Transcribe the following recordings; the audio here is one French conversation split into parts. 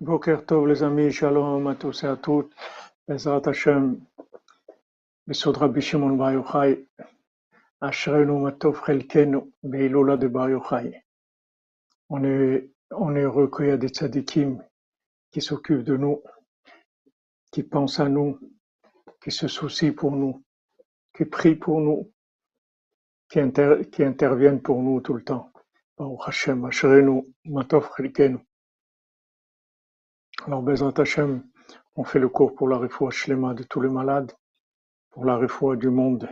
Boker Tov les amis, Shalom à tous et à toutes. Bezrat Hashem, Besod Rabbi Shimon Bar Yochai, Ashrenu Matov Chelkenu, Beilola de Bar Yochai. On est, on est y a des tzadikim qui s'occupent de nous, qui pensent à nous, qui se soucient pour nous, qui prient pour nous, qui, inter, qui interviennent pour nous tout le temps. Baruch Hashem, Ashrenu Matov Chelkenu. Alors, Bezrat Hashem, on fait le cours pour la shlema de tous les malades, pour la refoua du monde,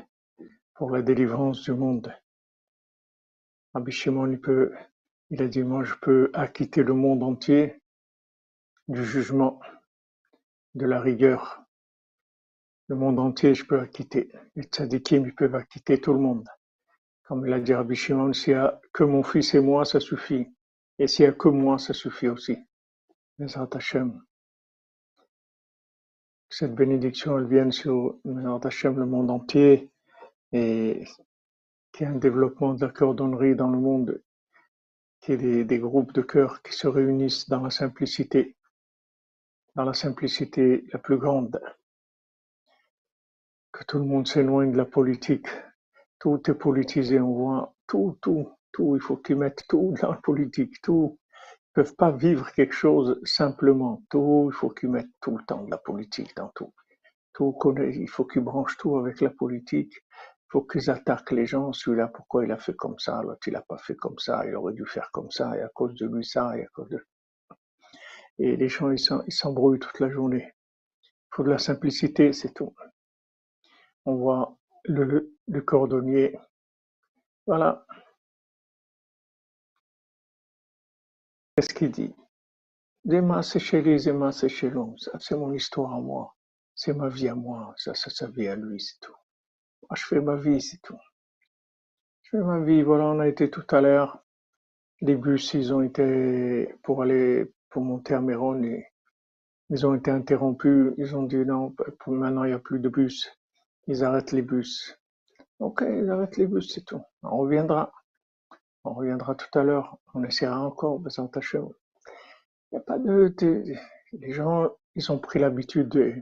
pour la délivrance du monde. Rabbi Shimon, il, peut, il a dit, moi je peux acquitter le monde entier du jugement, de la rigueur. Le monde entier, je peux acquitter. Les tzadikim, ils peuvent acquitter tout le monde. Comme il a dit Rabbi Shimon, s'il n'y a que mon fils et moi, ça suffit. Et s'il n'y a que moi, ça suffit aussi. Cette bénédiction, elle vient sur le monde entier, et qu'il y ait un développement de la cordonnerie dans le monde, qu'il y ait des, des groupes de cœurs qui se réunissent dans la simplicité, dans la simplicité la plus grande. Que tout le monde s'éloigne de la politique. Tout est politisé, on voit tout, tout, tout. Il faut qu'ils mettent tout dans la politique, tout peuvent pas vivre quelque chose simplement. Tout, il faut qu'ils mettent tout le temps de la politique dans tout. Tout il faut qu'ils branchent tout avec la politique. Il faut qu'ils attaquent les gens. Celui-là, pourquoi il a fait comme ça? L'autre, il a pas fait comme ça. Il aurait dû faire comme ça. Et à cause de lui, ça. Et à cause de... Et les gens, ils s'embrouillent toute la journée. Il faut de la simplicité, c'est tout. On voit le, le cordonnier. Voilà. Qu'est-ce qu'il dit? Zema c'est chéri, Zema c'est chelom. Ça, c'est mon histoire à moi. C'est ma vie à moi. Ça, c'est sa vie à lui, c'est tout. Moi, je fais ma vie, c'est tout. Je fais ma vie. Voilà, on a été tout à l'heure. Les bus, ils ont été pour aller, pour monter à Méron. Et ils ont été interrompus. Ils ont dit non, pour maintenant, il n'y a plus de bus. Ils arrêtent les bus. Ok, ils arrêtent les bus, c'est tout. On reviendra. On reviendra tout à l'heure, on essaiera encore, Bezant Hashem. Il n'y a pas de, Les gens, ils ont pris l'habitude de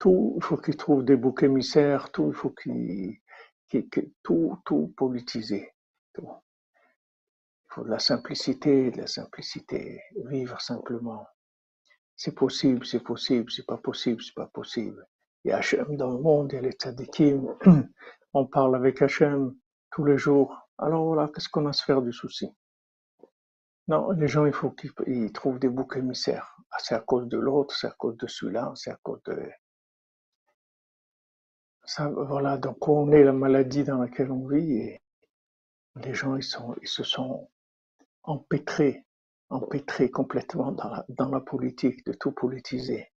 tout, il faut qu'ils trouvent des boucs émissaires, tout, il faut qu'ils. Qu tout, tout politisé. Tout. Il faut de la simplicité, de la simplicité, vivre simplement. C'est possible, c'est possible, c'est pas possible, c'est pas possible. Il y a Hachem dans le monde, il y a les tzadikim, on parle avec Hachem tous les jours. Alors voilà, qu'est-ce qu'on a à se faire du souci? Non, les gens, il faut qu'ils trouvent des boucs émissaires. Ah, c'est à cause de l'autre, c'est à cause de celui-là, c'est à cause de... Ça, voilà, donc on est la maladie dans laquelle on vit et les gens, ils, sont, ils se sont empêtrés, empêtrés complètement dans la, dans la politique, de tout politiser.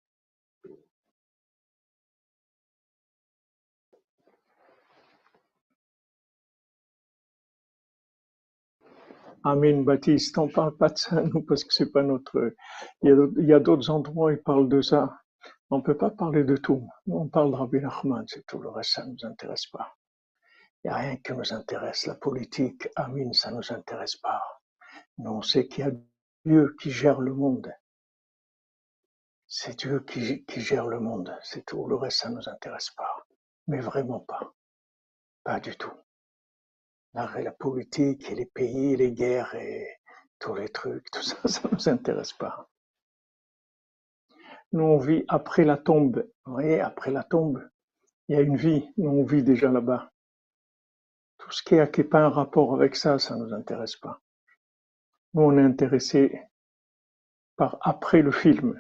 Amin Baptiste, on parle pas de ça, nous, parce que c'est pas notre. Il y a d'autres endroits où ils parlent de ça. On peut pas parler de tout. On parle de Rabbi Nachman, c'est tout. Le reste, ça nous intéresse pas. Il n'y a rien qui nous intéresse. La politique, Amin, ça nous intéresse pas. Nous, on sait qu'il y a Dieu qui gère le monde. C'est Dieu qui, qui gère le monde, c'est tout. Le reste, ça nous intéresse pas. Mais vraiment pas. Pas du tout la, la politique et les pays, les guerres et tous les trucs, tout ça, ça nous intéresse pas. Nous, on vit après la tombe. Vous voyez, après la tombe, il y a une vie. Nous, on vit déjà là-bas. Tout ce qui n'a pas un rapport avec ça, ça nous intéresse pas. Nous, on est intéressé par après le film.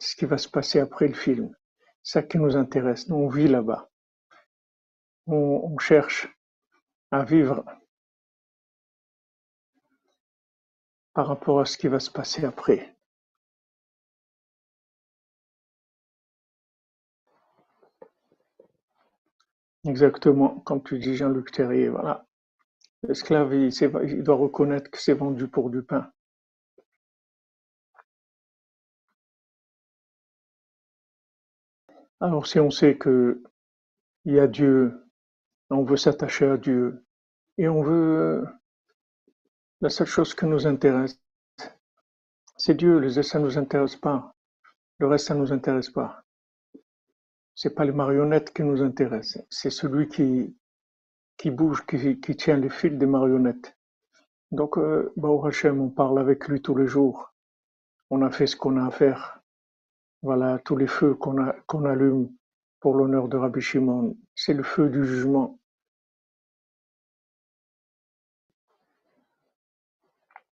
Ce qui va se passer après le film. C'est ça qui nous intéresse. Nous, on vit là-bas. On cherche à vivre par rapport à ce qui va se passer après. Exactement, comme tu dis Jean-Luc Terrier, voilà. L'esclave, il, il doit reconnaître que c'est vendu pour du pain. Alors si on sait que il y a Dieu, on veut s'attacher à Dieu et on veut la seule chose qui nous intéresse, C'est Dieu, le reste ça nous intéresse pas. Le reste ça nous intéresse pas. C'est pas les marionnettes qui nous intéressent, c'est celui qui bouge, qui, tient les fils des marionnettes. Donc, euh, Hashem, on parle avec lui tous les jours. On a fait ce qu'on a à faire. Voilà, tous les feux qu'on allume pour l'honneur de Rabbi Shimon, c'est le feu du jugement.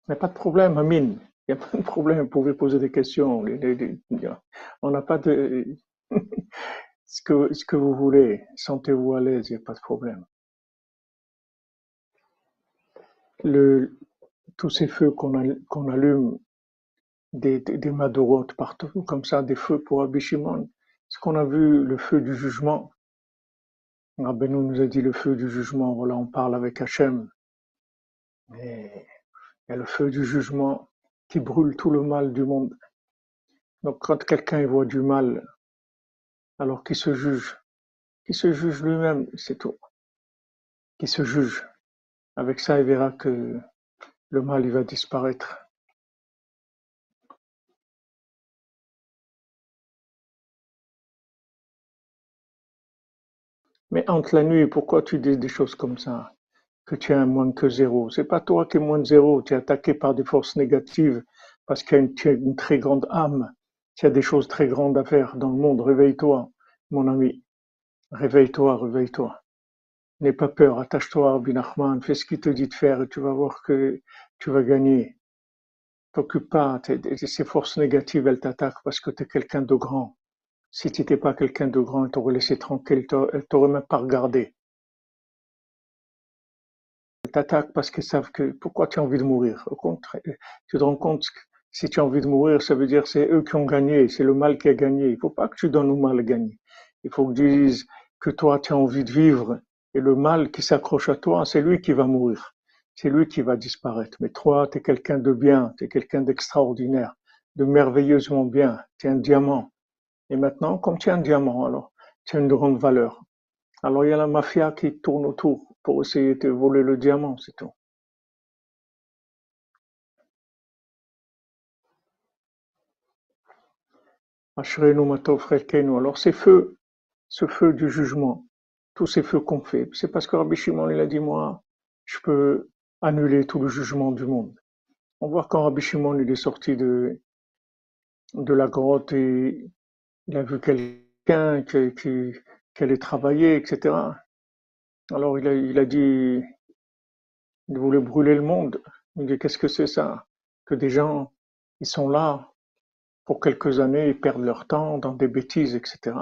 Il n'y a pas de problème, Amine. Il n'y a pas de problème, vous pouvez poser des questions. On n'a pas de... ce, que, vous voulez, sentez-vous à l'aise, il n'y a pas de problème. Tous ces feux qu'on al- qu'on allume, des, des, madorotes partout, comme ça, des feux pour Rabbi Ce qu'on a vu, le feu du jugement, Rabbeinu nous a dit le feu du jugement, voilà, on parle avec Hachem, mais il y a le feu du jugement qui brûle tout le mal du monde. Donc quand quelqu'un voit du mal, alors qu'il se juge, qu'il se juge lui-même, c'est tout, qu'il se juge. Avec ça, il verra que le mal, il va disparaître. Mais entre la nuit, pourquoi tu dis des choses comme ça? Que tu un moins que zéro. C'est pas toi qui es moins de zéro. Tu es attaqué par des forces négatives parce que tu as une très grande âme. Tu as des choses très grandes à faire dans le monde. Réveille-toi, mon ami. Réveille-toi, réveille-toi. N'aie pas peur. Attache-toi à Rabbi Nachman. Fais ce qu'il te dit de faire et tu vas voir que tu vas gagner. T'occupe pas. Ces forces négatives, elles t'attaquent parce que tu es quelqu'un de grand. Si tu n'étais pas quelqu'un de grand, elles t'auraient laissé tranquille. Elles t'auraient même pas regardé. t'attaquent parce qu'ils savent que pourquoi tu as envie de mourir? Au contraire, tu te rends compte que si tu as envie de mourir, ça veut dire que c'est eux qui ont gagné, c'est le mal qui a gagné. Il faut pas que tu donnes au mal gagner. Il faut que tu dises que toi, tu as envie de vivre et le mal qui s'accroche à toi, c'est lui qui va mourir. C'est lui qui va disparaître. Mais toi, tu es quelqu'un de bien, tu es quelqu'un d'extraordinaire, de merveilleusement bien. Tu es un diamant. Et maintenant, comme tu es un diamant, alors, tu as une grande valeur. Alors, il y a la mafia qui tourne autour pour essayer de voler le diamant, c'est tout. Alors ces feux, ce feu du jugement, tous ces feux qu'on fait, c'est parce que Rabbi Shimon il a dit moi, je peux annuler tout le jugement du monde. On voit quand Rabbi Shimon il est sorti de, de la grotte et il a vu quelqu'un qui, qui, qui allait travailler, etc. Alors il a, il a dit, il voulait brûler le monde. Il dit qu'est-ce que c'est ça? Que des gens, ils sont là pour quelques années, ils perdent leur temps dans des bêtises, etc.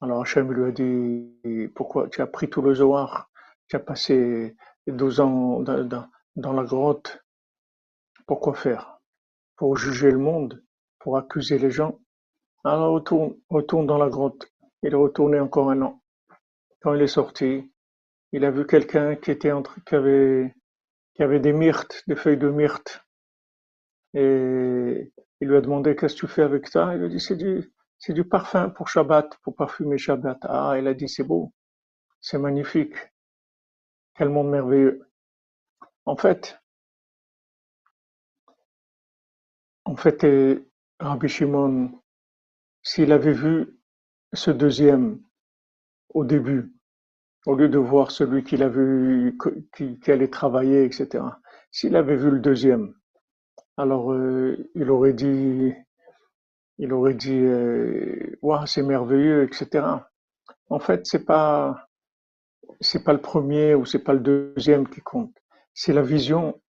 Alors Hachem lui a dit, pourquoi tu as pris tout le Zohar, tu as passé 12 ans dans, dans- dans la grotte, pourquoi faire? Pour juger le monde, pour accuser les gens. Alors retourne, retourne dans la grotte. Il est retourné encore un an. Quand il est sorti, il a vu quelqu'un qui était entre, qui avait, qui avait des myrtes, des feuilles de myrte. Et il lui a demandé qu'est-ce que tu fais avec ça? Il lui a dit c'est du, c'est du parfum pour Shabbat, pour parfumer Shabbat. Ah, il a dit c'est beau, c'est magnifique, quel monde merveilleux. En fait, en fait, euh, Rabbi Shimon, s'il avait vu ce deuxième au début, au lieu de voir celui qu'il a vu, qui, qui allait travailler, etc. S'il avait vu le deuxième, alors euh, il aurait dit, il aurait dit, euh, Waouh, c'est merveilleux, etc. En fait, c'est pas, c'est pas le premier ou c'est pas le deuxième qui compte. C'est la vision,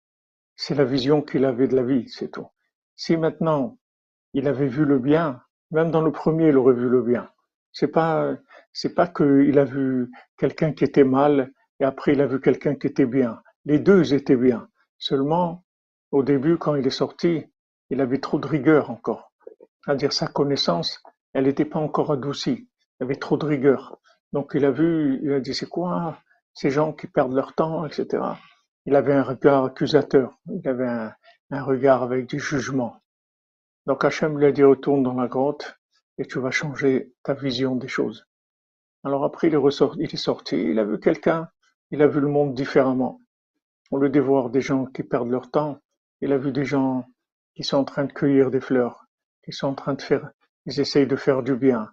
c'est la vision qu'il avait de la vie, c'est tout. Si maintenant il avait vu le bien, même dans le premier, il aurait vu le bien. C'est pas, c'est pas qu'il a vu quelqu'un qui était mal et après il a vu quelqu'un qui était bien. Les deux étaient bien. Seulement, au début, quand il est sorti, il avait trop de rigueur encore. C'est-à-dire sa connaissance, elle n'était pas encore adoucie. Il avait trop de rigueur. Donc il a vu, il a dit c'est quoi ces gens qui perdent leur temps, etc. Il avait un regard accusateur. Il avait un regard avec du jugement. Donc Hachem lui a dit retourne dans la grotte et tu vas changer ta vision des choses. Alors après il est, sorti, il a vu quelqu'un, il a vu le monde différemment. Lieu de voir des gens qui perdent leur temps, il a vu des gens qui sont en train de cueillir des fleurs, qui sont en train de faire, ils essayent de faire du bien,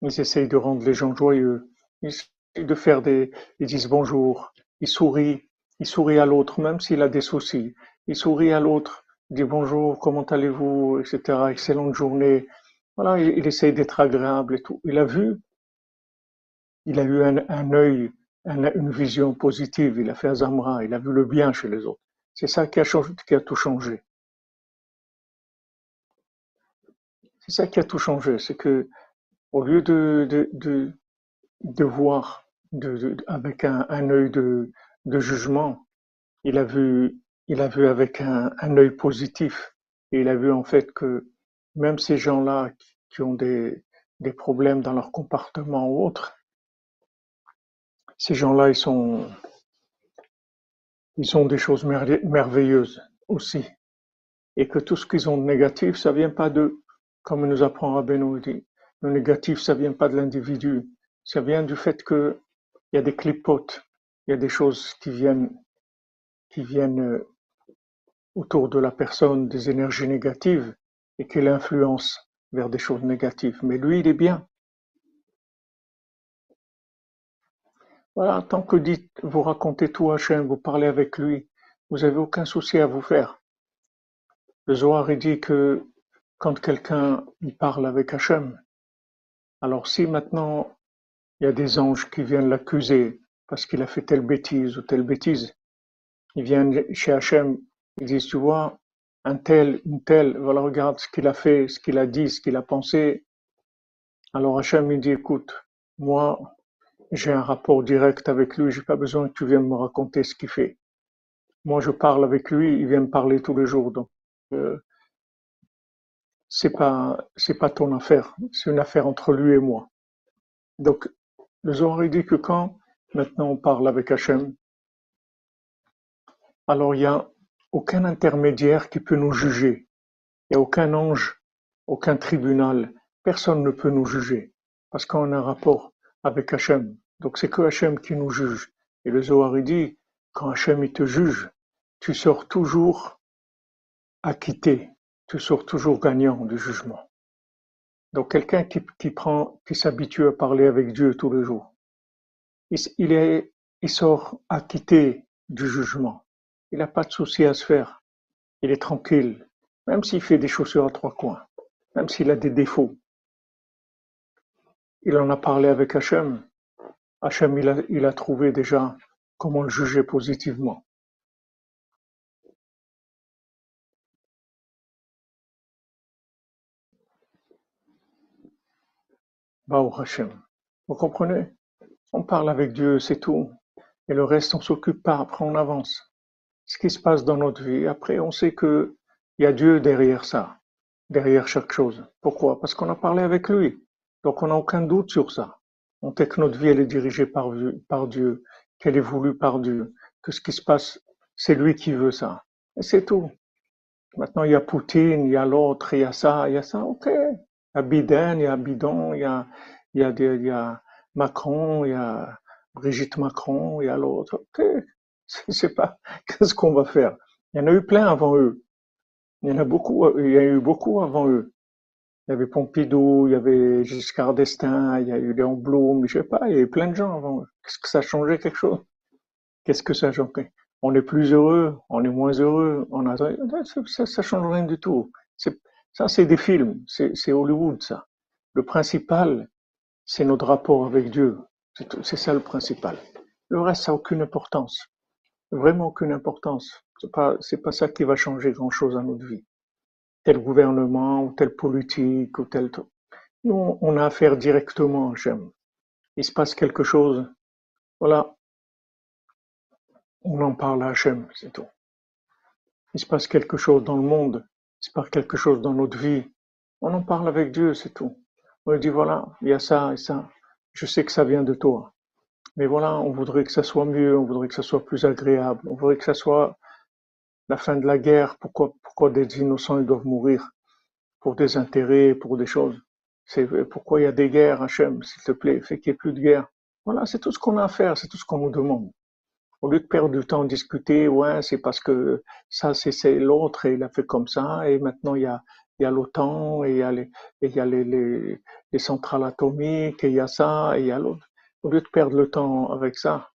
ils essayent de rendre les gens joyeux, ils de faire des, ils disent bonjour, ils sourient, ils sourient à l'autre, même s'il a des soucis, il sourit à l'autre, dit bonjour, comment allez-vous, etc., excellente journée. Voilà, il, il essaye d'être agréable et tout. Il a vu, il a eu un, œil, un- une vision positive, il a fait Azamra, il a vu le bien chez les autres. C'est ça qui a, changé, qui a tout changé. C'est ça qui a tout changé, c'est que au lieu de, de, de, voir de- avec un, un œil de, de jugement, il a vu, il a vu avec un, un œil positif. Et il a vu en fait que même ces gens-là qui, ont des, problèmes dans leur comportement ou autre, ces gens-là, ils sont, ils ont des choses merve- merveilleuses aussi. Et que tout ce qu'ils ont de négatif, ça vient pas d'eux. Comme nous apprend Rabbeinu, le négatif, ça vient pas de l'individu. Ça vient du fait que il y a des clipotes, il y a des choses qui viennent, qui viennent euh, autour de la personne, des énergies négatives, et qui l'influencent vers des choses négatives. Mais lui, il est bien. Voilà, tant que dites, vous racontez tout à Hachem, vous parlez avec lui, vous avez aucun souci à vous faire. Le Zohar, il dit que quand quelqu'un parle avec Hachem, alors si maintenant il y a des anges qui viennent l'accuser parce qu'il a fait telle bêtise ou telle bêtise, ils viennent chez Hachem, ils disent, tu vois, un tel, une telle, voilà, regarde ce qu'il a fait, ce qu'il a dit, ce qu'il a pensé. Alors Hachem, il dit, écoute, moi, j'ai un rapport direct avec lui, j'ai pas besoin que tu viennes me raconter ce qu'il fait. Moi, je parle avec lui, il vient me parler tous les jours, donc euh, c'est pas c'est pas ton affaire, c'est une affaire entre lui et moi. Donc le Zohar dit que quand maintenant on parle avec Hachem, alors il y a aucun intermédiaire qui peut nous juger, il y a aucun ange, aucun tribunal, personne ne peut nous juger parce qu'on a un rapport avec Hachem. Donc c'est que Hachem qui nous juge. Et le Zohar il dit quand Hachem te juge, tu sors toujours acquitté, tu sors toujours gagnant du jugement. Donc quelqu'un qui, prend, qui s'habitue à parler avec Dieu tous les jours, il est, il sort acquitté du jugement. Il n'a pas de souci à se faire. Il est tranquille, même s'il fait des chaussures à trois coins, même s'il a des défauts. Il en a parlé avec Hachem. Hachem, il a, trouvé déjà comment le juger positivement. Baruch Hachem. Vous comprenez? On parle avec Dieu, c'est tout. Et le reste, on s'occupe pas. Après, on avance. Ce qui se passe dans notre vie. Après, on sait que il y a Dieu derrière ça, derrière chaque chose. Pourquoi? Parce qu'on a parlé avec lui. Donc, on n'a aucun doute sur ça. On sait que notre vie, elle est dirigée par, Dieu- qu'elle est voulue par Dieu, que ce qui se passe, c'est lui qui veut ça. Et c'est tout. Maintenant, il y a Poutine, il y a l'autre, il y a ça, il y a ça, ok. Il y a Biden, il y a Bidon, il y a, y a, il y a Macron, il y a Brigitte Macron, il y a l'autre, ok. C'est c'est pas, qu'est-ce qu'on va faire? Il y en a eu plein avant eux. Il y en a beaucoup, il y a eu beaucoup avant eux. Il y avait Pompidou, il y avait Giscard d'Estaing, il y a eu Léon Blum, je sais pas, il y a eu plein de gens avant. Qu'est-ce que ça changé quelque chose? Qu'est-ce que ça change? On est plus heureux, on est moins heureux, on a, ça, ça, change rien du tout. Ça, c'est des films, c'est, Hollywood, ça. Le principal, c'est notre rapport avec Dieu. C'est ça le principal. Le reste, ça n'a aucune importance. Vraiment aucune importance. C'est pas, c'est pas ça qui va changer grand chose à notre vie. Tel gouvernement, ou telle politique, ou tel. Nous, on on a affaire directement à Hachem. Il se passe quelque chose, voilà, on en parle à Hachem, c'est tout. Il se passe quelque chose dans le monde, il se passe quelque chose dans notre vie, on en parle avec Dieu, c'est tout. On lui dit voilà, il y a ça et ça. Je sais que ça vient de toi. Mais voilà, on voudrait que ça soit mieux, on voudrait que ça soit plus agréable, on voudrait que ça soit la fin de la guerre. Pourquoi, pourquoi des innocents ils doivent mourir? Pour des intérêts, pour des choses C'est pourquoi il y a des guerres, Hachem, s'il te plaît, fais qu'il n'y ait plus de guerre. Voilà, c'est tout ce qu'on a à faire, c'est tout ce qu'on nous demande. Au lieu de perdre du temps à discuter, ouais, c'est parce que ça, c'est l'autre et il a fait comme ça, et maintenant il y a, l'OTAN, et il y a les, et les centrales atomiques, et il y a ça, et il y a l'autre. Au lieu de perdre le temps avec ça,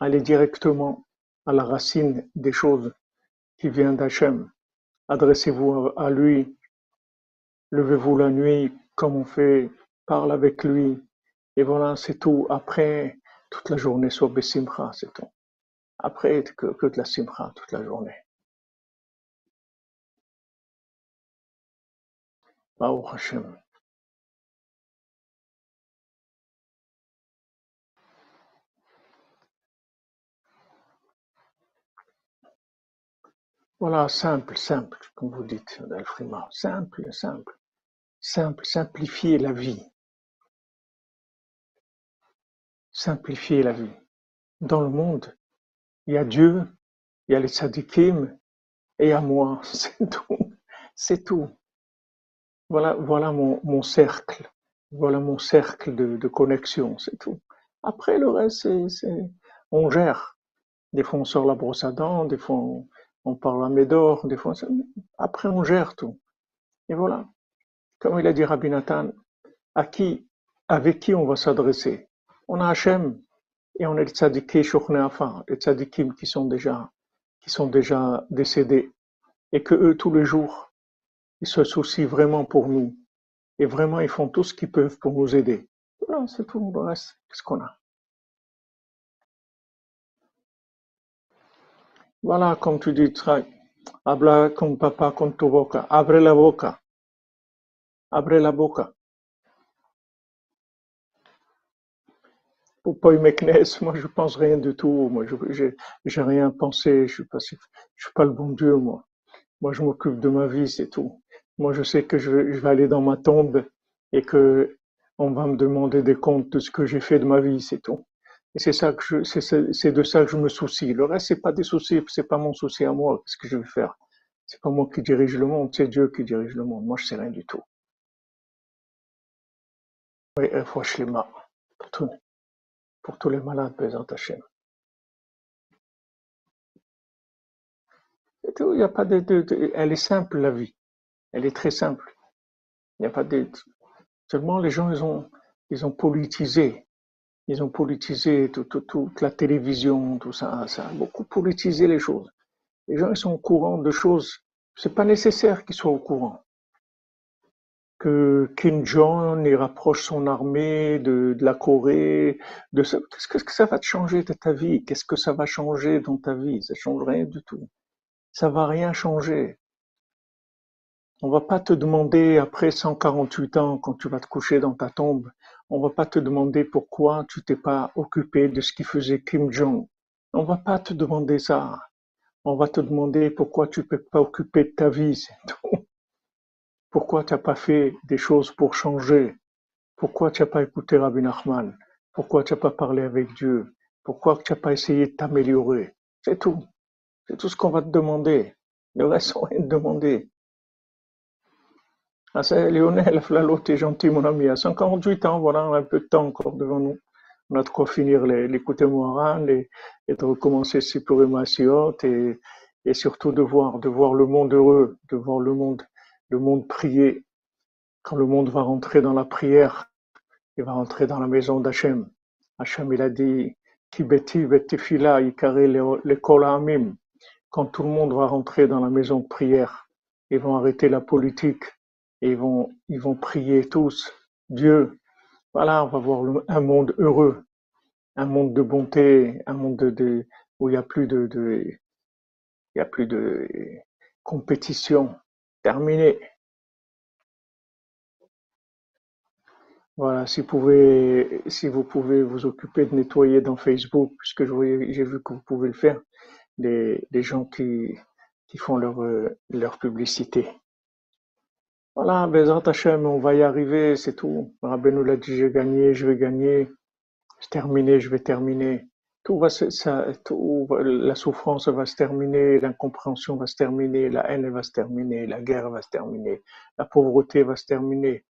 allez directement à la racine des choses qui vient d'Hachem. Adressez-vous à lui, levez-vous la nuit comme on fait, parle avec lui, et voilà, c'est tout. Après, toute la journée soit Bessimcha, c'est tout. Après, que, que de la Simcha toute la journée. Baruch Hashem. Voilà, simple, simple, comme vous dites, Alfrima. Simple, simple, simple, simplifier la vie. Simplifier la vie. Dans le monde, il y a Dieu, il y a les tzadikim, et a moi. C'est tout. C'est tout. Voilà, voilà mon, mon cercle. Voilà mon cercle de, de connexion, c'est tout. Après, le reste, c'est, c'est, on gère. Des fois, on sort la brosse à dents, des fois, on parle à Médor, des fois, après, on gère tout. Et voilà. Comme il a dit Rabbi Nathan, à qui, avec qui on va s'adresser? On a Hachem et on a les tzadikim les tzadikim qui sont déjà, qui sont déjà décédés et que eux, tous les jours, ils se soucient vraiment pour nous et vraiment, ils font tout ce qu'ils peuvent pour nous aider. Voilà, c'est tout. Le reste, qu'est-ce qu'on a? Voilà, comme tu dis, habla con papá con tu boca, abre la boca, abre la boca. Pour pas y meknes, moi je pense rien du tout, moi je j'ai j'ai rien pensé, je suis suis pas le bon Dieu moi. Moi je m'occupe de ma vie, c'est tout. Moi je sais que je je vais aller dans ma tombe et que on va me demander des comptes de ce que j'ai fait de ma vie, c'est tout. Et c'est de ça que je me soucie. Le reste c'est pas des soucis, c'est pas mon souci à moi, qu'est-ce que je vais faire? C'est pas moi qui dirige le monde, c'est Dieu qui dirige le monde. Moi je sais rien du tout. Oui, euh, mains pour tous pour tous les malades, présents Hachem. C'est tout, il a pas de- elle est simple la vie. Elle est très simple. Il n'y a pas de, seulement les gens, ils ont, ils ont politisé. Ils ont politisé tout, tout- toute la télévision, tout ça, ça a beaucoup politisé les choses. Les gens, ils sont au courant de choses. C'est pas nécessaire qu'ils soient au courant. Que Kim Jong il rapproche son armée de, de la Corée, de ça. Qu'est-ce que ça va te changer de ta vie? Qu'est-ce que ça va changer dans ta vie? Ça change rien du tout. Ça va rien changer. On va pas te demander après 148 ans, quand tu vas te coucher dans ta tombe, on va pas te demander pourquoi tu t'es pas occupé de ce qui faisait Kim Jong. On va pas te demander ça. On va te demander pourquoi tu peux pas occuper de ta vie. Pourquoi tu n'as pas fait des choses pour changer? Pourquoi tu n'as pas écouté Rabbi Nachman. Pourquoi tu n'as pas parlé avec Dieu? Pourquoi tu n'as pas essayé de t'améliorer? C'est tout. C'est tout ce qu'on va te demander. Le reste, on va demander. Ah, c'est Lionel Flalo, t'es gentil, mon ami. À 148 ans, voilà, on a un peu de temps encore devant nous. On a de quoi finir les, les et, et de recommencer Sipurim Asiot et, et surtout de voir, de voir le monde heureux, de voir le monde, le monde prier. Quand le monde va rentrer dans la prière, il va rentrer dans la maison d'Hachem. Hachem, il a dit, Ki beti betefila ikare le- lekol ha'amim. Quand tout le monde va rentrer dans la maison de prière, ils vont arrêter la politique et ils vont, ils vont prier tous. Dieu, voilà, on va voir un monde heureux, un monde de bonté, un monde de, où il n'y a plus de, il y a plus de compétition. Terminé. Voilà, si vous pouvez, si vous pouvez vous occuper de nettoyer dans Facebook, puisque j'ai vu que vous pouvez le faire, les gens qui, qui font leur, euh, leur publicité. Voilà, Bezrat Hashem, on va y arriver, c'est tout. Rabbi nous l'a dit, j'ai gagné, je vais gagner. C'est terminé, je vais terminer. Tout va ça, la souffrance va se terminer, l'incompréhension va se terminer, la haine va se terminer, la guerre va se terminer, la pauvreté va se terminer,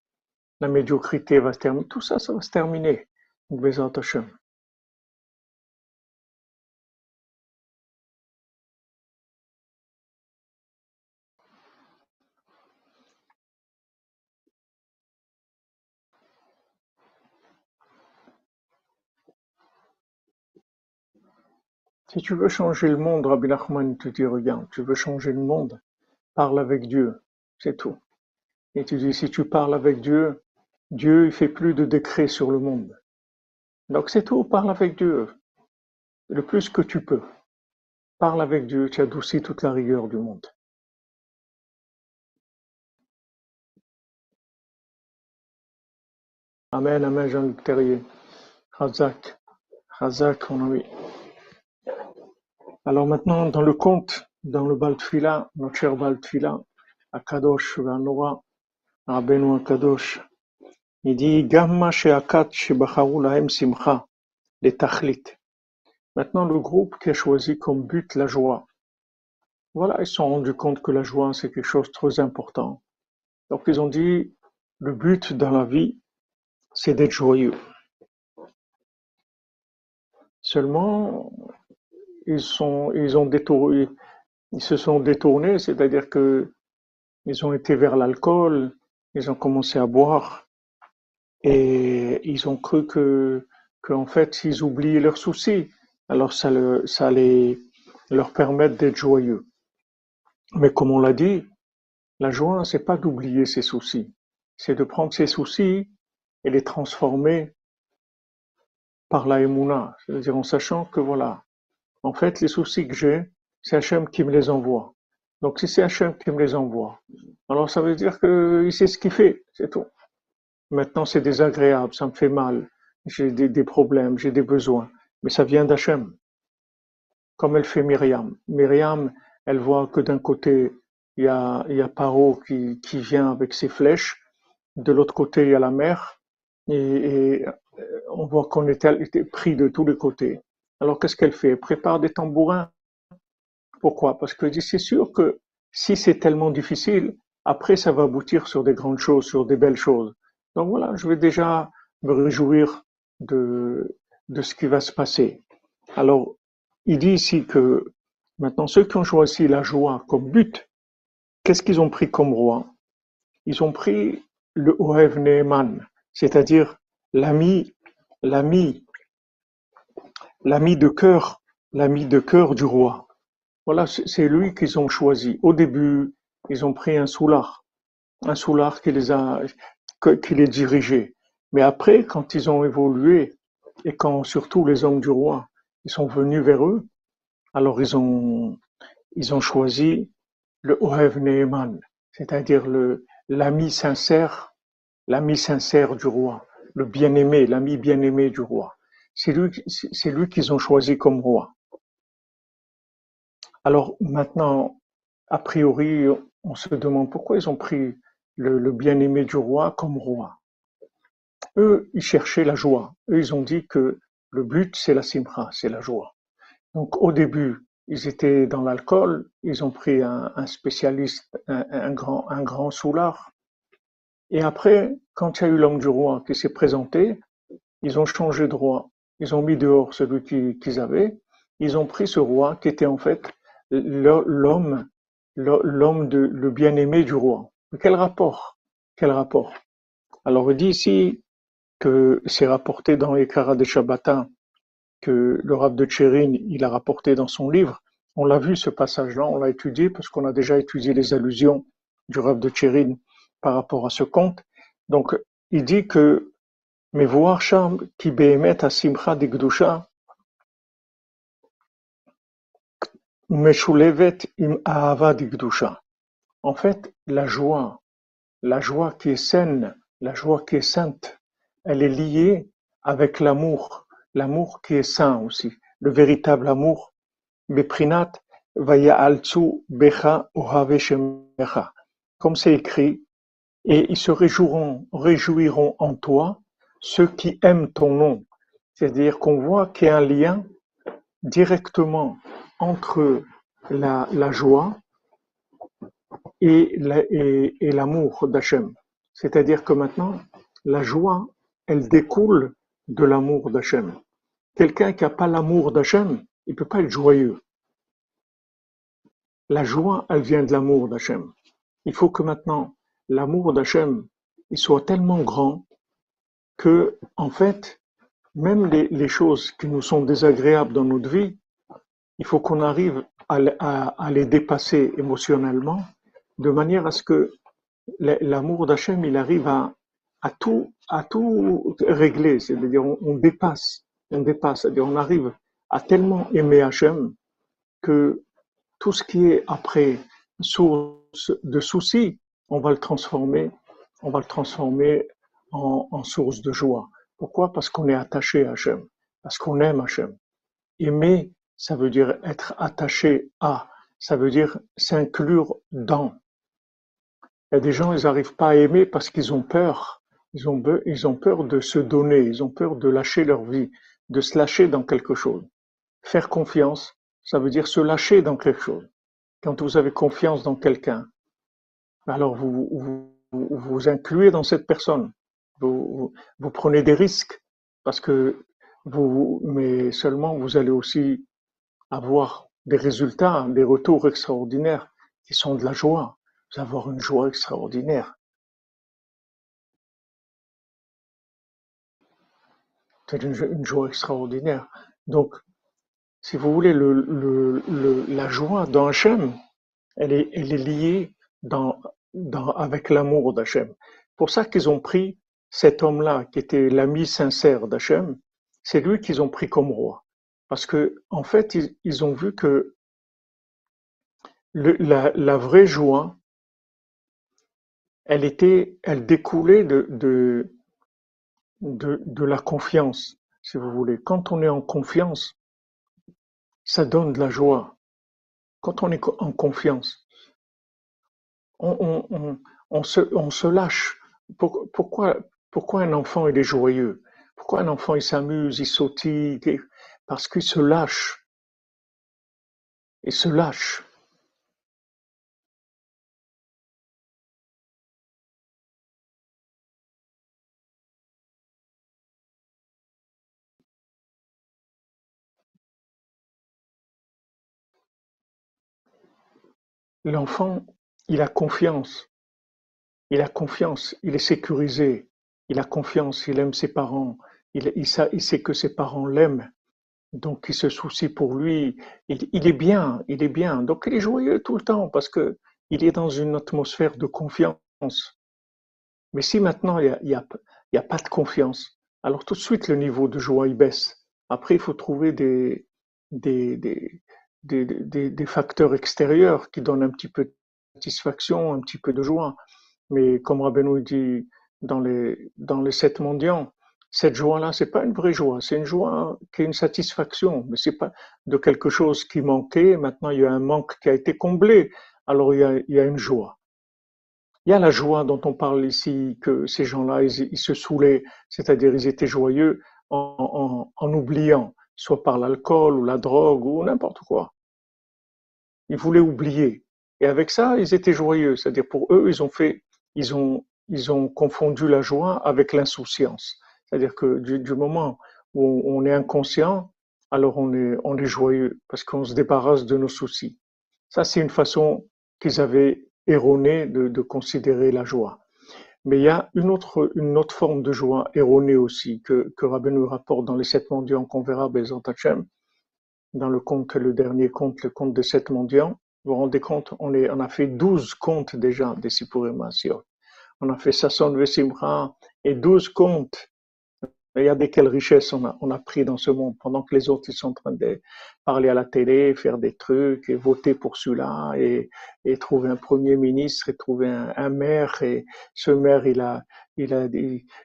la médiocrité va se terminer. Tout ça, ça va se terminer. Bezrat Hashem. Si tu veux changer le monde, Rabbi Nachman te dit, regarde, tu veux changer le monde, parle avec Dieu, c'est tout. Et tu dis, si tu parles avec Dieu, Dieu, il fait plus de décrets sur le monde. Donc c'est tout, parle avec Dieu, le plus que tu peux. Parle avec Dieu, tu adoucis toute la rigueur du monde. Amen, Amen, Jean-Luc Terrier. Razak, Razak, mon ami. Alors maintenant, dans le conte, dans le Baltfila, notre cher Baltfila, à Kadosh, Vanora, Rabbeinu Kadosh, il dit Gamma Sheakat Lahem Simcha, les Tachlit. Maintenant, le groupe qui a choisi comme but la joie. Voilà, ils se sont rendus compte que la joie, c'est quelque chose de très important. Donc, ils ont dit le but dans la vie, c'est d'être joyeux. Seulement, ils se sont détournés, c'est-à-dire que ils ont été vers l'alcool, ils ont commencé à boire et ils ont cru que, qu'en fait, ils oubliaient leurs soucis. Alors ça, le, allait leur permettre d'être joyeux. Mais comme on l'a dit, la joie, c'est pas d'oublier ses soucis, c'est de prendre ses soucis et les transformer par la émouna, c'est-à-dire en sachant que voilà, en fait, les soucis que j'ai, c'est Hachem qui me les envoie. Donc si c'est Hachem qui me les envoie, alors ça veut dire qu'il sait ce qu'il fait, c'est tout. Maintenant, c'est désagréable, ça me fait mal, j'ai des, problèmes, j'ai des besoins, mais ça vient d'Hachem. Comme elle fait Myriam. Myriam, elle voit que d'un côté, il y a, Paro qui, vient avec ses flèches, de l'autre côté, il y a la mer, et, et on voit qu'on était pris de tous les côtés. Alors qu'est-ce qu'elle fait? Elle prépare des tambourins. Pourquoi? Parce que c'est sûr que si c'est tellement difficile, après ça va aboutir sur des grandes choses, sur des belles choses. Donc voilà, je vais déjà me réjouir de, de ce qui va se passer. Alors, il dit ici que maintenant ceux qui ont choisi la joie comme but, qu'est-ce qu'ils ont pris comme roi? Ils ont pris le Ohev Neeman, c'est-à-dire l'ami, l'ami, l'ami de cœur, l'ami de cœur du roi. Voilà, c'est lui qu'ils ont choisi. Au début, ils ont pris un soulard, un soulard qui les a, qui les dirigeait. Mais après, quand ils ont évolué et quand surtout les hommes du roi, ils sont venus vers eux, alors ils ont, ils ont choisi le Ohev Neeman, c'est-à-dire le, l'ami sincère, l'ami sincère du roi le bien-aimé, l'ami bien-aimé du roi. C'est lui, c'est lui qu'ils ont choisi comme roi. Alors maintenant, a priori, on se demande pourquoi ils ont pris le, bien-aimé du roi comme roi. Eux, ils cherchaient la joie. Eux, ils ont dit que le but, c'est la simra, c'est la joie. Donc au début, ils étaient dans l'alcool, ils ont pris un, spécialiste, un, grand, un grand soulard, et après, quand il y a eu l'homme du roi qui s'est présenté, ils ont changé de roi. Ils ont mis dehors celui qu'ils avaient. Ils ont pris ce roi qui était en fait l'homme, l'homme de le bien-aimé du roi. Quel rapport? Quel rapport? Alors il dit ici que c'est rapporté dans les de Shabbata que le Rav de Tchérin, il a rapporté dans son livre. On l'a vu ce passage-là, on l'a étudié parce qu'on a déjà étudié les allusions du Rav de Tchérin par rapport à ce conte. Donc, il dit que mais voir qui behemet simcha digdusha meshulevet im ahava digdusha. En fait, la joie, la joie qui est saine, la joie qui est sainte, elle est liée avec l'amour, l'amour qui est saint aussi, le véritable amour. Beprinat vaya alzu becha ohave shemecha. Comme c'est écrit, et ils se réjouiront, réjouiront en toi ceux qui aiment ton nom. C'est-à-dire qu'on voit qu'il y a un lien directement entre la, joie et, et, l'amour d'Hachem. C'est-à-dire que maintenant, la joie, elle découle de l'amour d'Hachem. Quelqu'un qui n'a pas l'amour d'Hachem, il ne peut pas être joyeux. La joie, elle vient de l'amour d'Hachem. Il faut que maintenant, l'amour d'Hachem il soit tellement grand que, en fait, même les, choses qui nous sont désagréables dans notre vie, il faut qu'on arrive à, les dépasser émotionnellement de manière à ce que l'amour d'Hachem, il arrive à, à tout, à tout régler. C'est-à-dire, on, on, dépasse, on dépasse. C'est-à-dire, on arrive à tellement aimer Hachem que tout ce qui est après source de soucis, on va le transformer, on va le transformer en, source de joie. Pourquoi? Parce qu'on est attaché à Hachem, parce qu'on aime Hachem. Aimer, ça veut dire être attaché à, ça veut dire s'inclure dans. Il y a des gens, ils n'arrivent pas à aimer parce qu'ils ont peur. Ils ont, peur de se donner, ils ont peur de lâcher leur vie, de se lâcher dans quelque chose. Faire confiance, ça veut dire se lâcher dans quelque chose. Quand vous avez confiance dans quelqu'un, alors vous vous, incluez dans cette personne. Vous, prenez des risques parce que vous, mais seulement vous allez aussi avoir des résultats, des retours extraordinaires qui sont de la joie. Vous allez avoir une joie extraordinaire. C'est une, joie extraordinaire. Donc, si vous voulez, le, le, la joie dans elle est, liée avec l'amour d'Hachem. Pour ça qu'ils ont pris cet homme-là, qui était l'ami sincère d'Hachem, c'est lui qu'ils ont pris comme roi. Parce que, en fait, ils, ont vu que la, vraie joie, elle était, elle découlait de, la confiance, si vous voulez. Quand on est en confiance, ça donne de la joie. Quand on est en confiance, on se lâche. pourquoi, pourquoi un enfant il est joyeux? Pourquoi un enfant il s'amuse, il sautille Parce qu'il se lâche. Il se lâche. L'enfant, il a confiance. Il a confiance, il est sécurisé. Il a confiance, il aime ses parents. Il, sait que ses parents l'aiment. Donc, il se soucie pour lui. Il, est bien, il est bien. Donc, il est joyeux tout le temps parce que il est dans une atmosphère de confiance. Mais si maintenant il n'y a, pas de confiance, alors tout de suite le niveau de joie baisse. Après, il faut trouver des, facteurs extérieurs qui donnent un petit peu de satisfaction, un petit peu de joie. Mais comme Rabbeinu dit dans les, dans les sept mendiants, cette joie-là, c'est pas une vraie joie, c'est une joie qui est une satisfaction, mais c'est pas de quelque chose qui manquait. Maintenant, il y a un manque qui a été comblé, alors il y a, une joie. Il y a la joie dont on parle ici, que ces gens-là, ils, ils, se saoulaient, c'est-à-dire ils étaient joyeux en, en, en oubliant, soit par l'alcool ou la drogue ou n'importe quoi. Ils voulaient oublier. Et avec ça, ils étaient joyeux. C'est-à-dire pour eux, ils ont fait, ils ont, ils ont confondu la joie avec l'insouciance. C'est-à-dire que du, moment où on est inconscient, alors on est, on est joyeux parce qu'on se débarrasse de nos soucis. Ça, c'est une façon qu'ils avaient erronée de, de, considérer la joie. Mais il y a une autre, une autre forme de joie erronée aussi que, que Rabbi nous rapporte dans les sept mendiants qu'on verra Hachem dans le conte, le dernier conte, le conte des sept mendiants, vous vous rendez compte, on, est, on a fait douze contes déjà des Sipurim On a fait Sasson Vesimra et douze contes. Regardez quelle richesse on a, on a pris dans ce monde pendant que les autres ils sont en train de parler à la télé, faire des trucs et voter pour celui-là et, et trouver un premier ministre et trouver un, un maire et ce maire il a il a,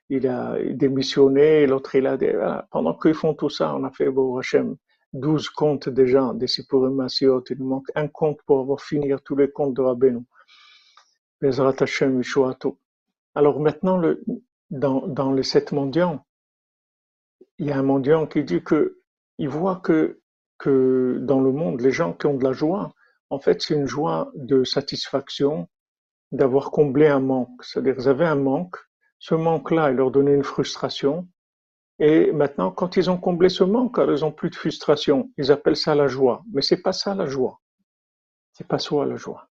il, a démissionné, l'autre il a, voilà. pendant qu'ils font tout ça, on a fait Hachem, douze contes déjà des Sipurim Masiot. Il nous manque un conte pour avoir fini tous les contes de Rabbeinu. Bezrat Hashem Alors maintenant, dans, les sept mendiants, il y a un mendiant qui dit que il voit que, dans le monde, les gens qui ont de la joie, en fait, c'est une joie de satisfaction d'avoir comblé un manque. C'est-à-dire, ils avaient un manque. Ce manque-là, il leur donnait une frustration. Et maintenant, quand ils ont comblé ce manque, ils ont plus de frustration. Ils appellent ça la joie. Mais c'est pas ça la joie. C'est pas ça la joie.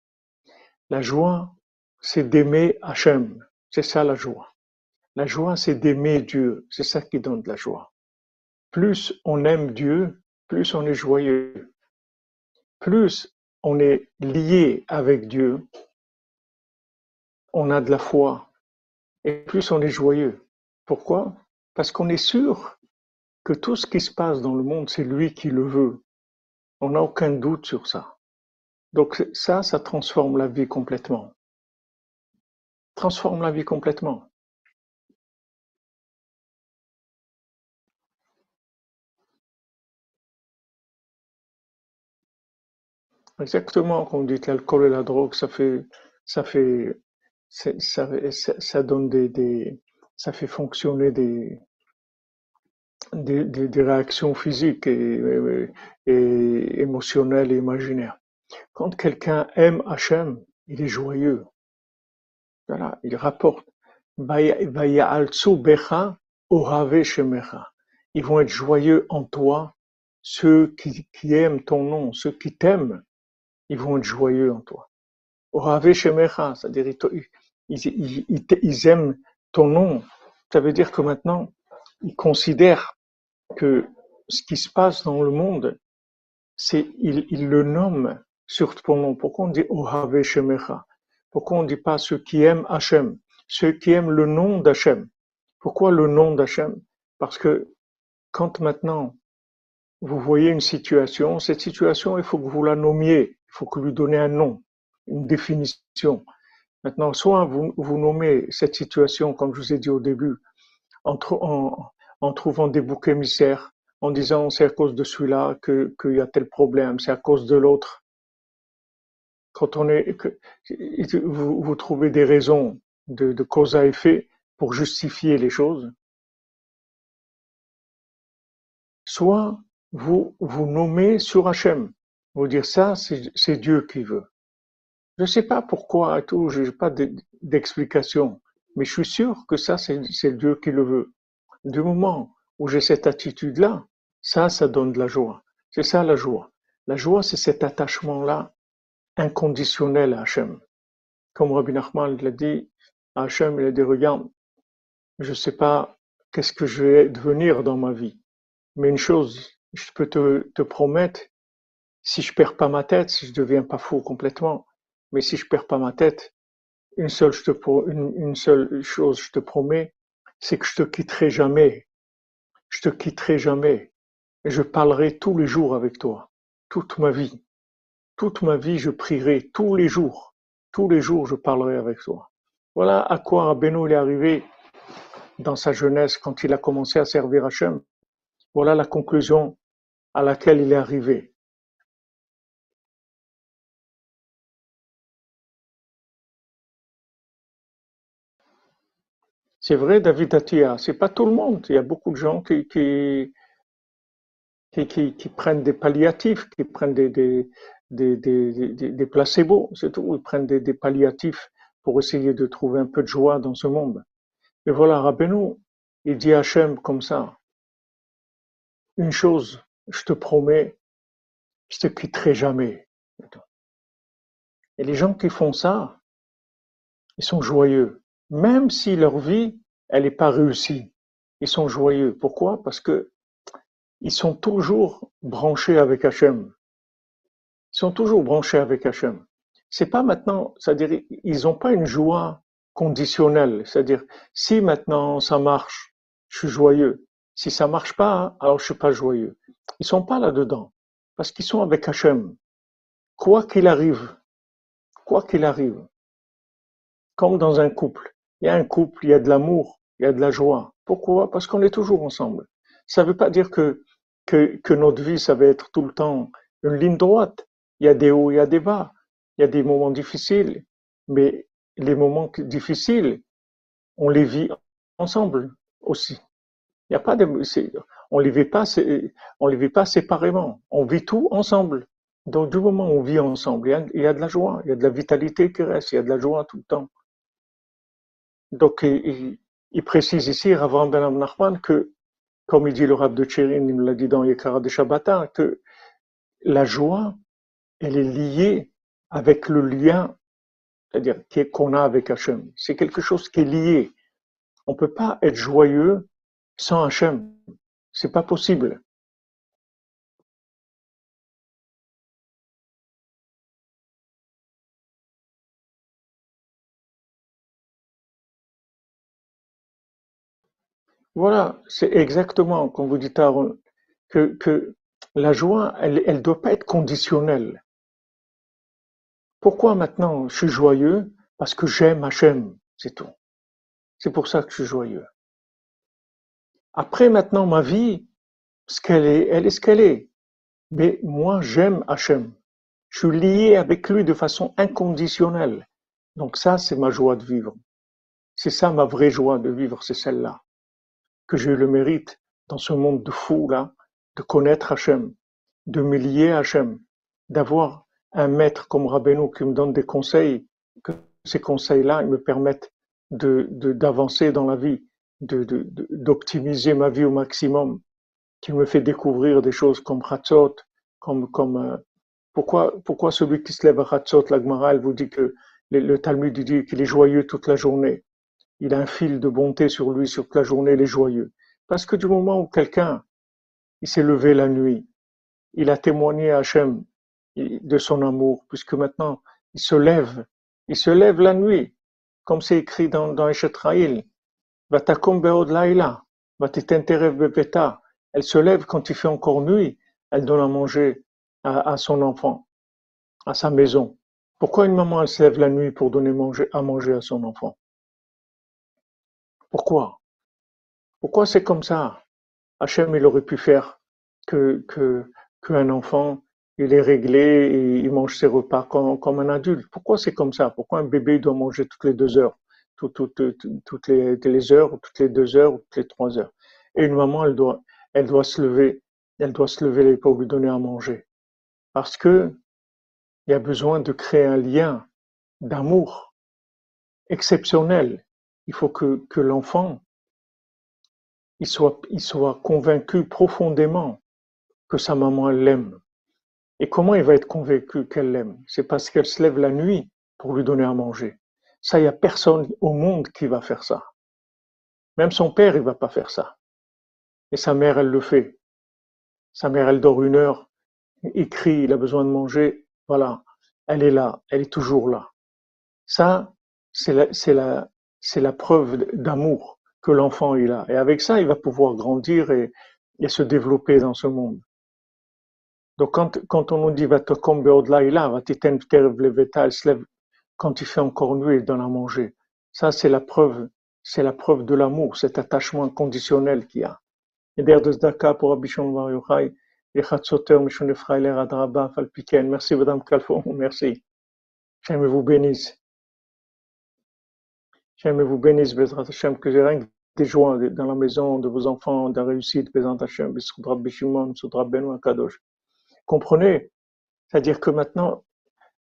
La joie, c'est d'aimer Hachem. C'est ça la joie. La joie, c'est d'aimer Dieu. C'est ça qui donne de la joie. Plus on aime Dieu, plus on est joyeux. plus on est lié avec Dieu, on a de la foi, et plus on est joyeux. Pourquoi? Parce qu'on est sûr que tout ce qui se passe dans le monde, c'est lui qui le veut. On n'a aucun doute sur ça. Donc ça, ça transforme la vie complètement. Transforme la vie complètement. Exactement, comme dit l'alcool et la drogue, ça fait, ça fait, ça, ça, donne des, ça fait fonctionner des, des, réactions physiques et, et, émotionnelles et imaginaires. Quand quelqu'un aime Hachem, il est joyeux. Voilà, il rapporte. Ils vont être joyeux en toi, ceux qui, aiment ton nom, ceux qui t'aiment ils vont être joyeux en toi. c'est-à-dire ils, ils, aiment ton nom. Ça veut dire que maintenant, ils considèrent que ce qui se passe dans le monde, c'est ils, le nomment sur ton nom. Pourquoi on dit Ohave Shemecha? Pourquoi on ne dit pas ceux qui aiment Hachem, ceux qui aiment le nom d'Hachem? Pourquoi le nom d'Hachem? Parce que quand maintenant vous voyez une situation, cette situation, il faut que vous la nommiez. Il faut que lui donner un nom, une définition. Maintenant, soit vous, vous nommez cette situation, comme je vous ai dit au début, en, en, trouvant des boucs émissaires, en disant c'est à cause de celui-là qu'il y a tel problème, c'est à cause de l'autre. Quand on est, vous, trouvez des raisons de, cause à effet pour justifier les choses, soit vous vous nommez sur Hachem. Vous dire ça, c'est Dieu qui veut. Je ne sais pas pourquoi, tout, je n'ai pas d'explication, mais je suis sûr que ça, c'est Dieu qui le veut. Du moment où j'ai cette attitude-là, ça, ça donne de la joie. C'est ça la joie. La joie, c'est cet attachement-là inconditionnel à Hachem. Comme Rabbi Nachman l'a dit, à Hachem, il a dit, regarde, je ne sais pas qu'est-ce que je vais devenir dans ma vie, mais une chose, je peux te, te promettre si je perds pas ma tête, si je deviens pas fou complètement, mais si je perds pas ma tête, une seule, une, une seule chose je te promets, c'est que je te quitterai jamais. Je te quitterai jamais. Et je parlerai tous les jours avec toi. Toute ma vie. Toute ma vie, je prierai tous les jours. Tous les jours, je parlerai avec toi. Voilà à quoi Beno est arrivé dans sa jeunesse quand il a commencé à servir Hachem. Voilà la conclusion à laquelle il est arrivé. C'est vrai, David Attia, c'est pas tout le monde. Il y a beaucoup de gens qui, qui, qui, prennent des palliatifs, qui prennent des, des, des, placebos, c'est tout. Ils prennent des, palliatifs pour essayer de trouver un peu de joie dans ce monde. Et voilà, Rabbeinu, il dit à Hachem comme ça, une chose, je te promets, je te quitterai jamais. Et les gens qui font ça, ils sont joyeux même si leur vie, elle n'est pas réussie, ils sont joyeux. Pourquoi? Parce que ils sont toujours branchés avec Hachem. Sont toujours branchés avec Hachem. C'est pas maintenant, c'est-à-dire, ils n'ont pas une joie conditionnelle. C'est-à-dire, si maintenant ça marche, je suis joyeux. Si ça marche pas, alors je suis pas joyeux. Ils sont pas là-dedans. Parce qu'ils sont avec Hachem. Quoi qu'il arrive, quoi qu'il arrive, comme dans un couple, il y a un couple, il y a de l'amour, il y a de la joie. Pourquoi? Parce qu'on est toujours ensemble. Ça veut pas dire que, que, que notre vie, ça va être tout le temps une ligne droite. Il y a des hauts, il y a des bas. Il y a des moments difficiles. Mais les moments difficiles, on les vit ensemble aussi. Il y a pas de, on les vit pas, on les vit pas séparément. On vit tout ensemble. Donc, du moment où on vit ensemble, il y, a, de la joie, il y a de la vitalité qui reste, il y a de la joie tout le temps. Donc, il, précise ici, Rav Ben Nachman, que, comme il dit le Rab de Tchérin, il me l'a dit dans Yekara de Shabbatin, que la joie, elle est liée avec le lien c'est-à-dire qu'on a avec Hachem. C'est quelque chose qui est lié. On ne peut pas être joyeux sans Hachem. C'est pas possible. Voilà, c'est exactement, comme vous dites, Aaron, que, que la joie, elle ne doit pas être conditionnelle. Pourquoi maintenant je suis joyeux Parce que j'aime Hachem, c'est tout. C'est pour ça que je suis joyeux. Après maintenant ma vie, ce qu'elle est, elle est ce qu'elle est. Mais moi j'aime Hachem. Je suis lié avec lui de façon inconditionnelle. Donc ça, c'est ma joie de vivre. C'est ça ma vraie joie de vivre, c'est celle-là. Que j'ai eu le mérite dans ce monde de fous là, de connaître Hachem, de me lier à Hachem, d'avoir un maître comme Rabbeinu qui me donne des conseils, que ces conseils-là me permettent de, d'avancer dans la vie, de, d'optimiser ma vie au maximum, qui me fait découvrir des choses comme Hatzot, comme, comme euh, pourquoi, pourquoi celui qui se lève à Hatzot, la Gemara, elle vous dit que le, Talmud dit qu'il est joyeux toute la journée. Il a un fil de bonté sur lui, sur toute la journée, il est joyeux. Parce que du moment où quelqu'un, il s'est levé la nuit, il a témoigné à Hachem de son amour, puisque maintenant, il se lève, il se lève la nuit, comme c'est écrit dans, dans Eshetraïl. Elle se lève quand il fait encore nuit, elle donne à manger à, son enfant, à sa maison. Pourquoi une maman elle se lève la nuit pour donner manger, à manger à son enfant? Pourquoi? Pourquoi c'est comme ça? Hachem, il aurait pu faire que qu'un enfant il est réglé et il mange ses repas comme, un adulte. Pourquoi c'est comme ça? Pourquoi un bébé doit manger toutes les deux heures, toutes, les, heures, toutes les deux heures, toutes les trois heures Et une maman, elle doit, elle doit se lever, elle doit se lever pour lui donner à manger. Parce que il y a besoin de créer un lien d'amour exceptionnel. Il faut que, l'enfant il soit convaincu profondément que sa maman l'aime et comment il va être convaincu qu'elle l'aime? C'est parce qu'elle se lève la nuit pour lui donner à manger. Ça, il n'y a personne au monde qui va faire ça. Même son père, il va pas faire ça. Et sa mère, elle le fait. Sa mère, elle dort une heure, il crie, il a besoin de manger. Voilà, elle est là, elle est toujours là. Ça, c'est la, preuve d'amour que l'enfant a. Et avec ça, il va pouvoir grandir et, et se développer dans ce monde. Donc quand, on nous dit quand il fait encore nuit, il donne manger. Ça, c'est la preuve, de l'amour, cet attachement conditionnel qu'il y a. Merci Madame Calfon, merci. J'aime vous bénisse. J'aime vous bénisse, que j'ai rien des joies dans la maison de vos enfants, de la réussite, Bishimon. Comprenez? C'est-à-dire que maintenant,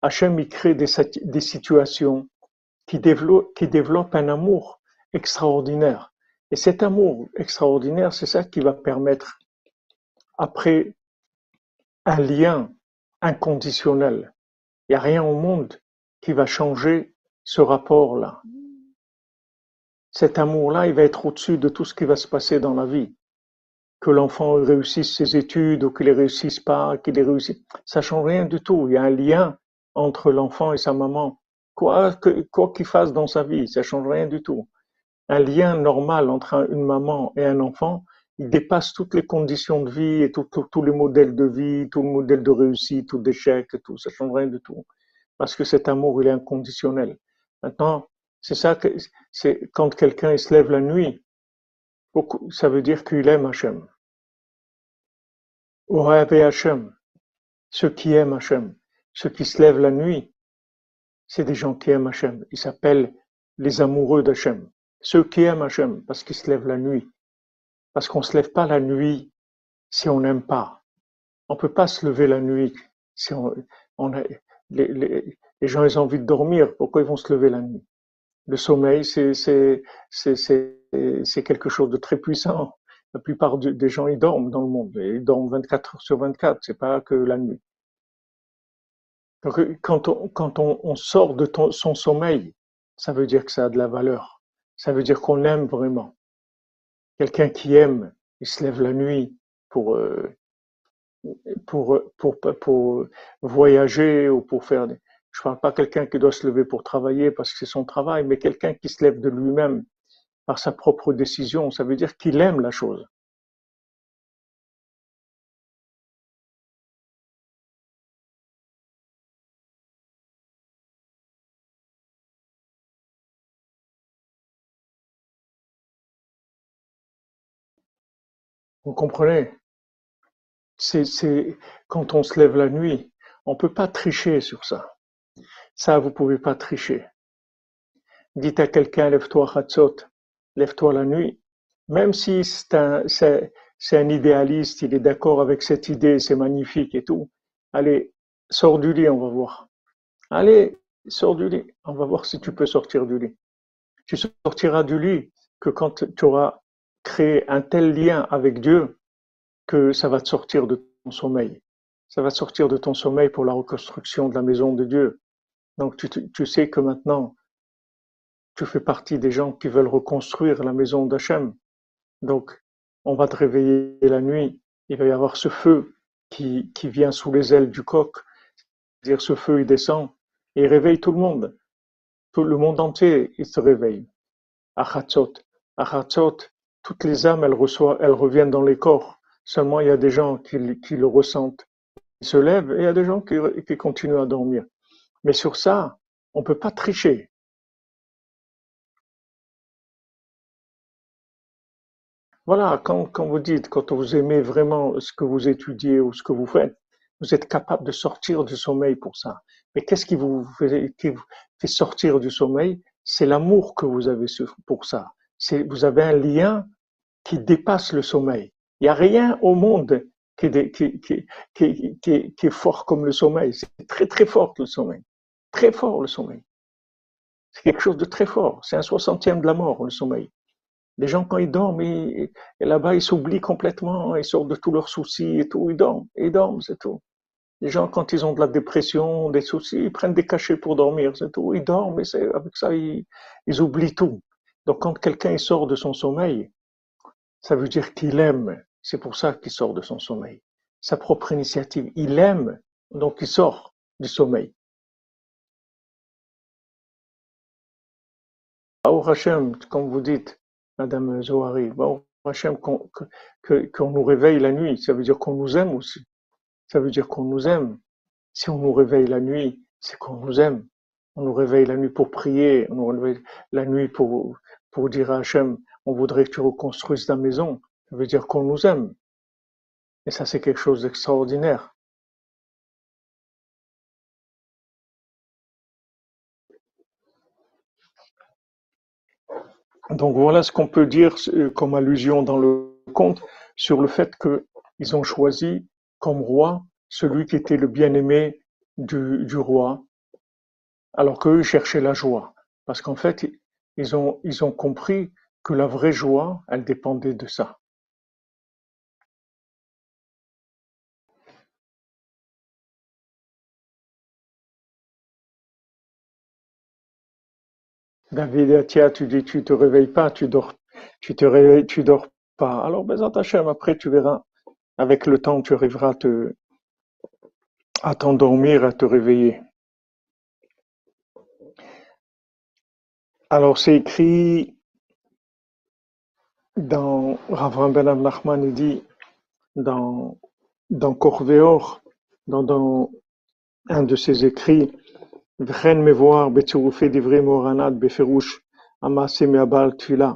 Hachem crée des, des situations qui développent, qui développent un amour extraordinaire. Et cet amour extraordinaire, c'est ça qui va permettre, après, un lien inconditionnel. Il n'y a rien au monde qui va changer ce rapport-là. Cet amour-là, il va être au-dessus de tout ce qui va se passer dans la vie que l'enfant réussisse ses études ou qu'il ne réussisse pas, qu'il réussisse, ça change rien du tout. Il y a un lien entre l'enfant et sa maman. Quoi quoi qu'il fasse dans sa vie, ça change rien du tout. Un lien normal entre une maman et un enfant, il dépasse toutes les conditions de vie et tous les modèles de vie, tout le modèle de réussite tout d'échec, tout. Ça change rien du tout. Parce que cet amour, il est inconditionnel. Maintenant, c'est ça que, c'est quand quelqu'un se lève la nuit, ça veut dire qu'il aime Hachem. Ohavé Hachem, ceux qui aiment Hachem, ceux qui se lèvent la nuit, c'est des gens qui aiment Hachem. Ils s'appellent les amoureux d'Hachem. Ceux qui aiment Hachem parce qu'ils se lèvent la nuit. Parce qu'on ne se lève pas la nuit si on n'aime pas. On peut pas se lever la nuit si on, a, les, les, les, gens ont envie de dormir. Pourquoi ils vont se lever la nuit? Le sommeil, c'est quelque chose de très puissant. La plupart des gens, ils dorment dans le monde. ils dorment 24 heures sur 24. C'est pas que la nuit. Donc, quand on, quand on, sort de son sommeil, ça veut dire que ça a de la valeur. Ça veut dire qu'on aime vraiment. Quelqu'un qui aime, il se lève la nuit pour, euh, pour, pour, pour, voyager ou pour faire des... Je parle pas quelqu'un qui doit se lever pour travailler parce que c'est son travail, mais quelqu'un qui se lève de lui-même par sa propre décision, ça veut dire qu'il aime la chose. Vous comprenez? C'est quand on se lève la nuit, on peut pas tricher sur ça. Ça, vous pouvez pas tricher. Dites à quelqu'un, lève-toi, Hatzot, lève-toi la nuit. Même si c'est un, idéaliste, il est d'accord avec cette idée, c'est magnifique et tout. Allez, sors du lit, on va voir. Allez, sors du lit. On va voir si tu peux sortir du lit. Tu sortiras du lit que quand tu auras créé un tel lien avec Dieu que ça va te sortir de ton sommeil. Ça va te sortir de ton sommeil pour la reconstruction de la maison de Dieu. Donc tu, tu sais que maintenant, tu fais partie des gens qui veulent reconstruire la maison d'Hachem. Donc, on va te réveiller la nuit, il va y avoir ce feu qui, qui vient sous les ailes du coq, c'est-à-dire ce feu, il descend et il réveille tout le monde. Tout le monde entier, il se réveille. Achatzot. Achatzot, toutes les âmes, elles, reçoivent, elles reviennent dans les corps. Seulement, il y a des gens qui, qui le ressentent. Ils se lèvent et il y a des gens qui, qui continuent à dormir. Mais sur ça, on peut pas tricher. Voilà, quand, vous dites, quand vous aimez vraiment ce que vous étudiez ou ce que vous faites, vous êtes capable de sortir du sommeil pour ça. Mais qu'est-ce qui vous fait, sortir du sommeil? C'est l'amour que vous avez pour ça. Vous avez un lien qui dépasse le sommeil. Il n'y a rien au monde qui, qui est fort comme le sommeil. C'est très très fort le sommeil. Très fort le sommeil. C'est quelque chose de très fort. C'est un soixantième de la mort, le sommeil. Les gens, quand ils dorment, là-bas, ils s'oublient complètement, ils sortent de tous leurs soucis et tout, ils dorment, ils dorment, c'est tout. Les gens, quand ils ont de la dépression, des soucis, ils prennent des cachets pour dormir, c'est tout. Ils dorment, et avec ça, ils, oublient tout. Donc, quand quelqu'un sort de son sommeil, ça veut dire qu'il aime. C'est pour ça qu'il sort de son sommeil. Sa propre initiative. Il aime, donc il sort du sommeil. Au Hachem, comme vous dites, Madame Zohari, bon, Hachem, qu'on nous réveille la nuit, ça veut dire qu'on nous aime aussi. Ça veut dire qu'on nous aime. Si on nous réveille la nuit, c'est qu'on nous aime. On nous réveille la nuit pour prier, on nous réveille la nuit pour, pour dire à Hachem, on voudrait que tu reconstruises ta maison. Ça veut dire qu'on nous aime. Et ça, c'est quelque chose d'extraordinaire. Donc voilà ce qu'on peut dire euh, comme allusion dans le conte sur le fait qu'ils ont choisi comme roi celui qui était le bien-aimé du, du, roi, alors qu'eux cherchaient la joie. Parce qu'en fait, ils ont, ils ont compris que la vraie joie, elle dépendait de ça. David, tiens, tu dis, tu te réveilles pas, tu dors, tu te réveilles, tu dors pas. Alors, ben, Hachem, après, tu verras. Avec le temps, tu arriveras à te, à t'endormir, à te réveiller. Alors, c'est écrit dans Ravram Ben Nachman, il dit, dans, dans Corvéor, dans un de ses écrits, וכן מבואר בצירופי דברי מוהר"ן בפירוש המעשה מהבעל תפילה.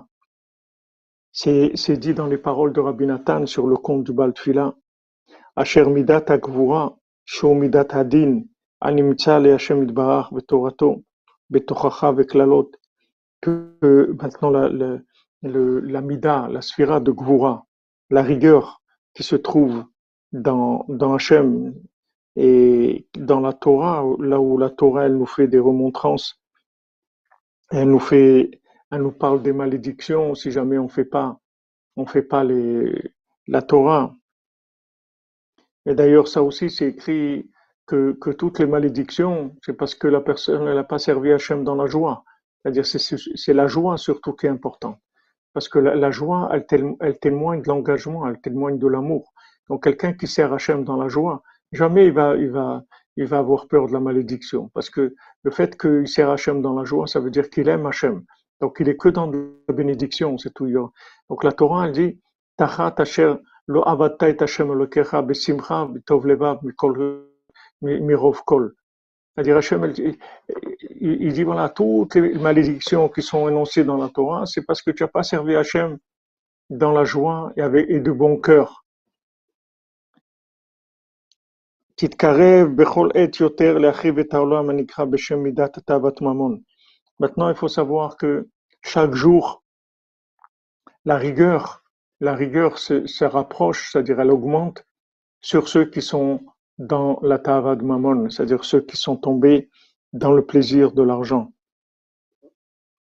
C'est dit dans les paroles de Rabbi Nathan sur le compte du Baal Tfila. Asher midat הגבורה, שהוא מידת הדין, הנמצא להשם יתברך בתורתו, בתוכחה וקללות, que maintenant la, la, le, la mida, la sphira de Gvura, la rigueur qui se trouve dans, dans Hachem, et dans la Torah, là où la Torah, elle nous fait des remontrances, elle nous fait, elle nous parle des malédictions si jamais on fait pas, on fait pas les, la Torah. Et d'ailleurs, ça aussi, c'est écrit que, que toutes les malédictions, c'est parce que la personne, elle n'a pas servi Hachem dans la joie. C'est-à-dire, c'est la joie surtout qui est importante. Parce que la, joie, elle, elle témoigne de l'engagement, elle témoigne de l'amour. Donc, quelqu'un qui sert Hachem dans la joie, jamais il va, il va, il va avoir peur de la malédiction. Parce que le fait qu'il sert Hachem dans la joie, ça veut dire qu'il aime Hachem. Donc il est que dans la bénédiction, c'est tout. Donc la Torah, elle dit, Tachat asher lo avatta et Hashem elokecha besimcha b'tov levav mikol mirov kol. C'est-à-dire Hachem, il, dit voilà, toutes les malédictions qui sont énoncées dans la Torah, c'est parce que tu n'as pas servi Hachem dans la joie et, avec, et de bon cœur. Maintenant, il faut savoir que chaque jour, la rigueur, la rigueur se, rapproche, c'est-à-dire elle augmente sur ceux qui sont dans la tava de mammon, c'est-à-dire ceux qui sont tombés dans le plaisir de l'argent.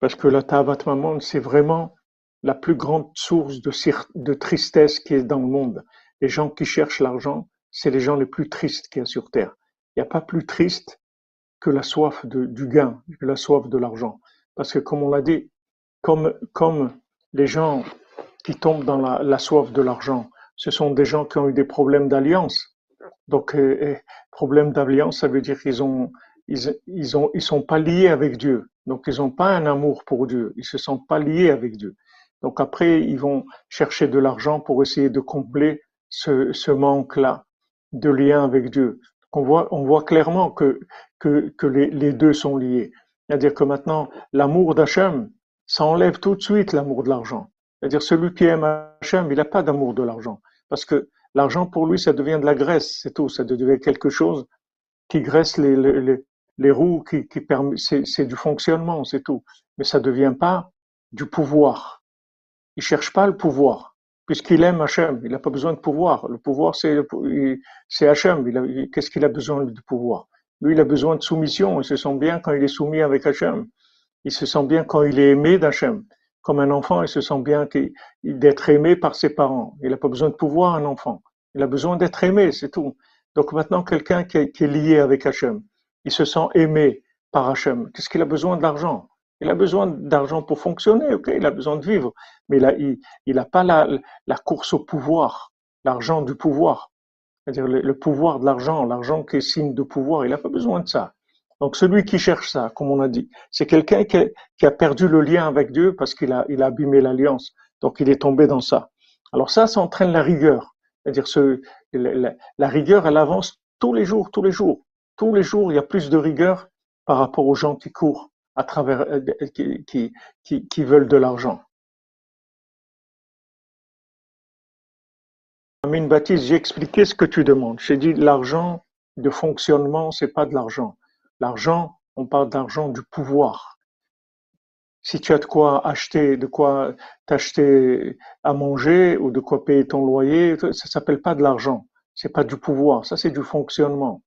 Parce que la tava de mammon, c'est vraiment la plus grande source de tristesse qui est dans le monde. Les gens qui cherchent l'argent, c'est les gens les plus tristes qu'il y a sur Terre. Il n'y a pas plus triste que la soif de, du gain, que la soif de l'argent. Parce que comme on l'a dit, comme, les gens qui tombent dans la, soif de l'argent, ce sont des gens qui ont eu des problèmes d'alliance. Donc, euh, problème d'alliance, ça veut dire qu'ils ont, ils, ont, sont pas liés avec Dieu. Donc, ils n'ont pas un amour pour Dieu. Ils se sentent pas liés avec Dieu. Donc après, ils vont chercher de l'argent pour essayer de combler ce manque-là de lien avec Dieu. On voit, on voit clairement que, que, que les, deux sont liés. C'est-à-dire que maintenant, l'amour d'Hachem, ça enlève tout de suite l'amour de l'argent. C'est-à-dire celui qui aime Hachem, il n'a pas d'amour de l'argent. Parce que L'argent pour lui, ça devient de la graisse, c'est tout. Ça devient quelque chose qui graisse les, les, les roues, qui, qui permet, c'est du fonctionnement, c'est tout. Mais ça devient pas du pouvoir. Il cherche pas le pouvoir, puisqu'il aime Hachem. Il n'a pas besoin de pouvoir. Le pouvoir, c'est Hachem. Qu'est-ce qu'il a besoin de pouvoir? Lui, il a besoin de soumission. Il se sent bien quand il est soumis avec Hachem. Il se sent bien quand il est aimé d'Hachem comme un enfant, il se sent bien d'être aimé par ses parents. Il n'a pas besoin de pouvoir, un enfant. Il a besoin d'être aimé, c'est tout. Donc maintenant, quelqu'un qui, est lié avec Hachem, il se sent aimé par Hachem. Qu'est-ce qu'il a besoin de l'argent? Il a besoin d'argent pour fonctionner, ok Il a besoin de vivre. Mais il n'a pas la, la, course au pouvoir, l'argent du pouvoir. C'est-à-dire le, pouvoir de l'argent, l'argent qui est signe de pouvoir, il n'a pas besoin de ça. Donc celui qui cherche ça, comme on a dit, c'est quelqu'un qui, a perdu le lien avec Dieu parce qu'il a, a abîmé l'alliance. Donc il est tombé dans ça. Alors ça, ça entraîne la rigueur. C'est-à-dire ce, la, rigueur, elle avance tous les jours, tous les jours. Tous les jours, il y a plus de rigueur par rapport aux gens qui courent à travers, euh, qui, qui, qui, qui veulent de l'argent. Amine Baptiste, j'ai expliqué ce que tu demandes. J'ai dit l'argent de fonctionnement, c'est pas de l'argent. L'argent, on parle d'argent du pouvoir. Si tu as de quoi acheter, de quoi t'acheter à manger ou de quoi payer ton loyer, ça s'appelle pas de l'argent. C'est pas du pouvoir. Ça, c'est du fonctionnement.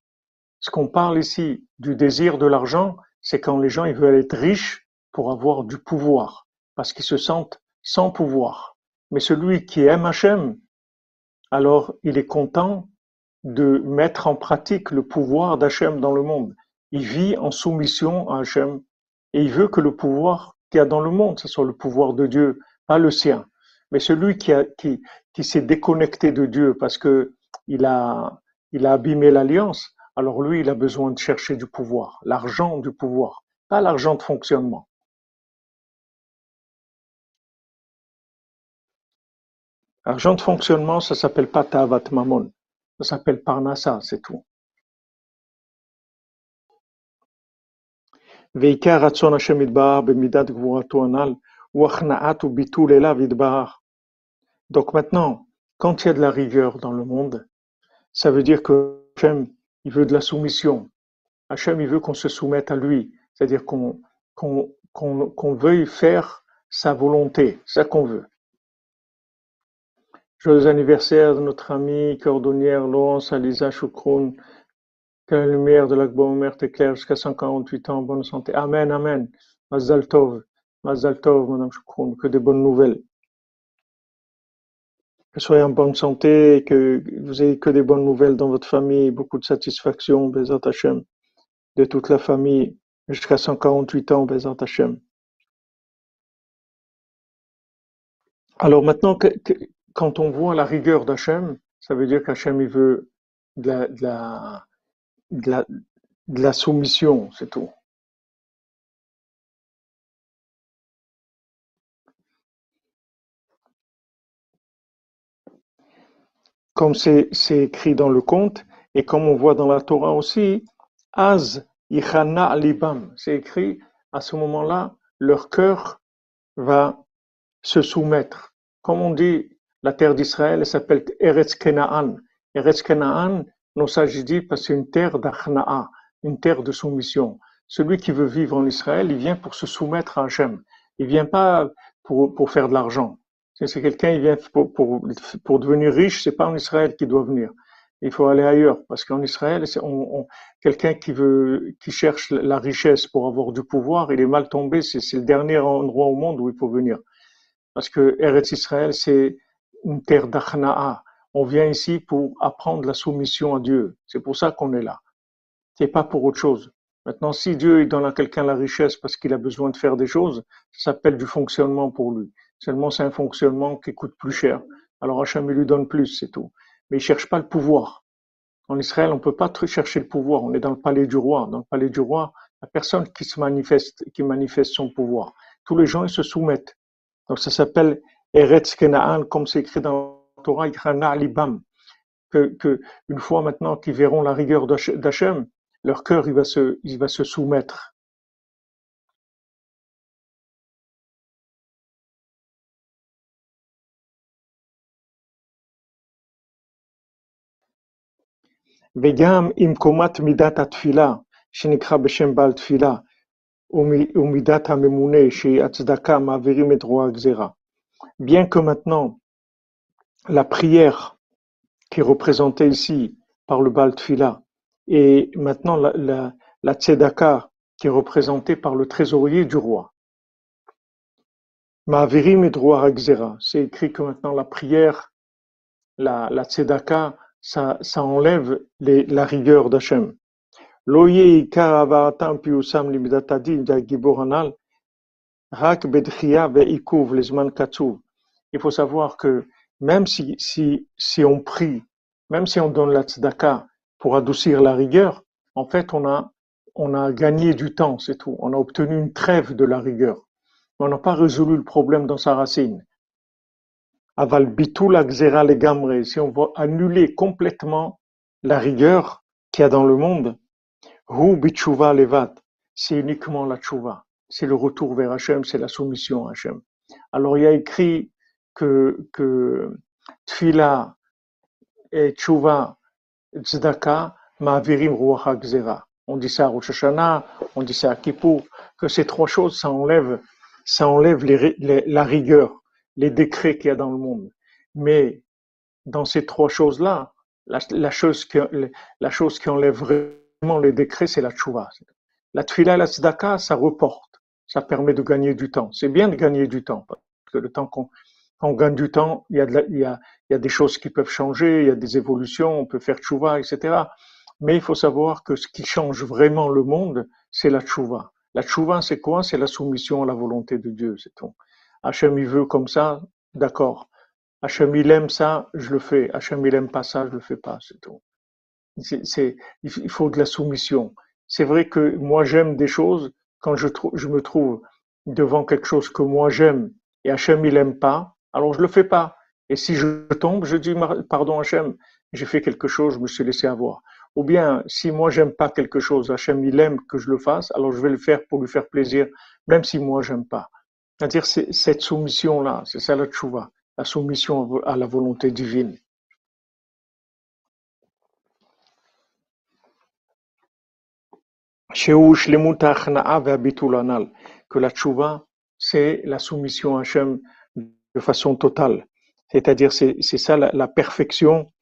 Ce qu'on parle ici du désir de l'argent, c'est quand les gens ils veulent être riches pour avoir du pouvoir, parce qu'ils se sentent sans pouvoir. Mais celui qui aime Hachem, alors il est content de mettre en pratique le pouvoir d'Hachem dans le monde. Il vit en soumission à Hachem et il veut que le pouvoir qu'il y a dans le monde, ce soit le pouvoir de Dieu, pas le sien. Mais celui qui, qui, qui s'est déconnecté de Dieu parce que il a, il a abîmé l'alliance, alors lui, il a besoin de chercher du pouvoir, l'argent du pouvoir, pas l'argent de fonctionnement. L'argent de fonctionnement, ça s'appelle pas Tavat Mamon, ça s'appelle Parnassa, c'est tout. Donc maintenant, quand il y a de la rigueur dans le monde, ça veut dire que il veut de la soumission. Hachem, il veut qu'on se soumette à lui. C'est-à-dire qu'on qu'on qu'on qu'on veuille faire sa volonté. C'est ça qu'on veut. Joyeux anniversaire de notre amie cordonnière Laurence Alisa Choukroun. Que la lumière de l'Akba Omer t'éclaire jusqu'à 148 ans bonne santé. Amen, Amen. Mazal Tov. Mazal Tov, Madame Choukroun. Que des bonnes nouvelles. Que soyez en bonne santé que vous ayez que des bonnes nouvelles dans votre famille. Beaucoup de satisfaction, Bezat Hashem. De toute la famille jusqu'à 148 ans, Bezat Hashem. Alors maintenant, quand on voit la rigueur d'Hachem, ça veut dire qu'Hachem il veut de la de la, de la soumission, c'est tout. Comme c'est écrit dans le conte, et comme on voit dans la Torah aussi, Az Ichana Libam, c'est écrit, à ce moment-là, leur cœur va se soumettre. Comme on dit, la terre d'Israël s'appelle Eretz Kenaan. Eretz Kenaan, nos sages parce que c'est une terre d'Achna'a, une terre de soumission. Celui qui veut vivre en Israël, il vient pour se soumettre à Hachem. Il vient pas pour, pour faire de l'argent. Si quelqu'un vient pour, devenir riche, c'est pas en Israël qu'il doit venir. Il faut aller ailleurs parce qu'en Israël, on, quelqu'un qui veut, qui cherche la richesse pour avoir du pouvoir, il est mal tombé. C'est le dernier endroit au monde où il faut venir. Parce que Eretz Israël, c'est une terre d'Achna'a. On vient ici pour apprendre la soumission à Dieu. C'est pour ça qu'on est là. C'est pas pour autre chose. Maintenant, si Dieu donne à quelqu'un la richesse parce qu'il a besoin de faire des choses, ça s'appelle du fonctionnement pour lui. Seulement, c'est un fonctionnement qui coûte plus cher. Alors Hachem lui donne plus, c'est tout. Mais il cherche pas le pouvoir. En Israël, on peut pas chercher le pouvoir. On est dans le palais du roi. Dans le palais du roi, il n'y a personne qui se manifeste, qui manifeste son pouvoir. Tous les gens, ils se soumettent. Donc ça s'appelle Eretz Kenaan, comme c'est écrit dans la Torah, Libam. Que, que, une fois maintenant qu'ils verront la rigueur d'Hachem, leur cœur il va se, il va se soumettre. וגם עם קומת מידת התפילה, שנקרא בשם בעל תפילה, ומידת הממונה, שהיא הצדקה, מעבירים את רוע הגזירה. Bien que maintenant, la prière qui est représentée ici par le Baal Tfila, et maintenant la, la, la tzedaka qui est représentée par le trésorier du roi. Ma'avirim et droit C'est écrit que maintenant la prière, la, la tzedaka, ça, enlève la rigueur d'Hachem. Il faut savoir que même si, on prie, même si on donne la tzedaka, pour adoucir la rigueur, en fait, on a gagné du temps, c'est tout. On a obtenu une trêve de la rigueur. Mais on n'a pas résolu le problème dans sa racine. Aval bitul les gamre, si on veut annuler complètement la rigueur qu'il y a dans le monde, hu bichuva levat, c'est uniquement la tchouva. C'est le retour vers Hachem, c'est la soumission à Hachem. Alors il y a écrit que, que tfila et tchouva tzedaka, ma'avirim ruach gzera. On dit ça à Rosh Hashanah, on dit ça à Kippour, que ces trois choses, ça enlève, ça enlève la rigueur, les décrets qu'il y a dans le monde. Mais dans ces trois choses-là, la, la, chose qui, la chose qui enlève vraiment les décrets, c'est la tchouva. La tfila et la tzedaka, ça reporte, ça permet de gagner du temps. C'est bien de gagner du temps, parce que le temps qu'on on gagne du temps, il y, a il, y a, il y a des choses qui peuvent changer, il y a des évolutions, on peut faire tchouva, etc. Mais il faut savoir que ce qui change vraiment le monde, c'est la tchouva. La tchouva, c'est quoi? C'est la soumission à la volonté de Dieu, c'est tout. Hachem, il veut comme ça, d'accord. Hachem, il aime ça, je le fais. Hachem, il aime pas ça, je le fais pas, c'est tout. Il faut de la soumission. C'est vrai que moi, j'aime des choses, quand je, je me trouve devant quelque chose que moi j'aime, et Hachem, il aime pas, alors je le fais pas. Et si je tombe, je dis pardon Hachem, j'ai fait quelque chose, je me suis laissé avoir. Ou bien, si moi j'aime pas quelque chose, Hachem il aime que je le fasse, alors je vais le faire pour lui faire plaisir, même si moi j'aime pas. C'est-à-dire cette soumission-là, c'est ça la tchouva, la soumission à la volonté divine. Que la tchouva, c'est la soumission à Hachem de façon totale. C'est-à-dire, c'est ça la, perfection,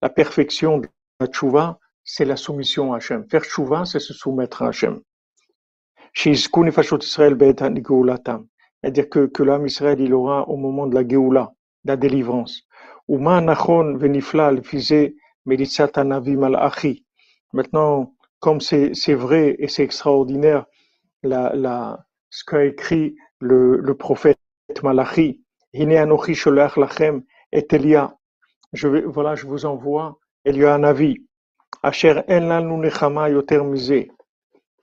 la perfection de la tchouva, c'est la soumission à Hachem. Faire tchouva, c'est se soumettre à Hachem. C'est-à-dire que, que l'âme Israël, il aura au moment de la Géoula, la délivrance. Maintenant, comme c'est vrai et c'est extraordinaire, la, la, ce qu'a écrit le, le prophète Malachi, je vais, voilà, je vous envoie Elianavi. Asher en yoter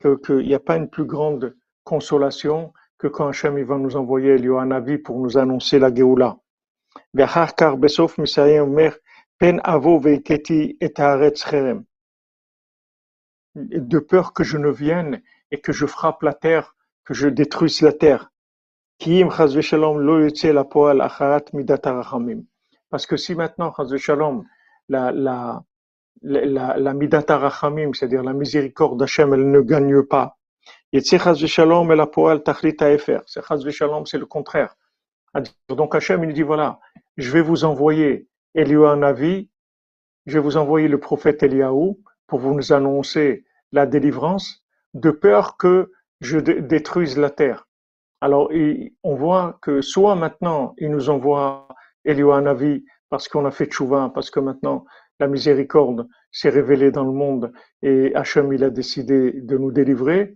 qu'il n'y a pas une plus grande consolation que quand Hachem va nous envoyer Elianavi pour nous annoncer la Géoula. de peur que je ne vienne et que je frappe la terre, que je détruise la terre. Parce que si maintenant, la, la, la, la c'est-à-dire la miséricorde d'Hachem, elle ne gagne pas. C'est c'est le contraire. Donc Hachem, il dit voilà, je vais vous envoyer Eliyahu je vais vous envoyer le prophète Eliyahu, pour vous annoncer la délivrance, de peur que je détruise la terre. Alors, on voit que soit maintenant, il nous envoie Navi parce qu'on a fait tchouva, parce que maintenant, la miséricorde s'est révélée dans le monde et Hachem, il a décidé de nous délivrer,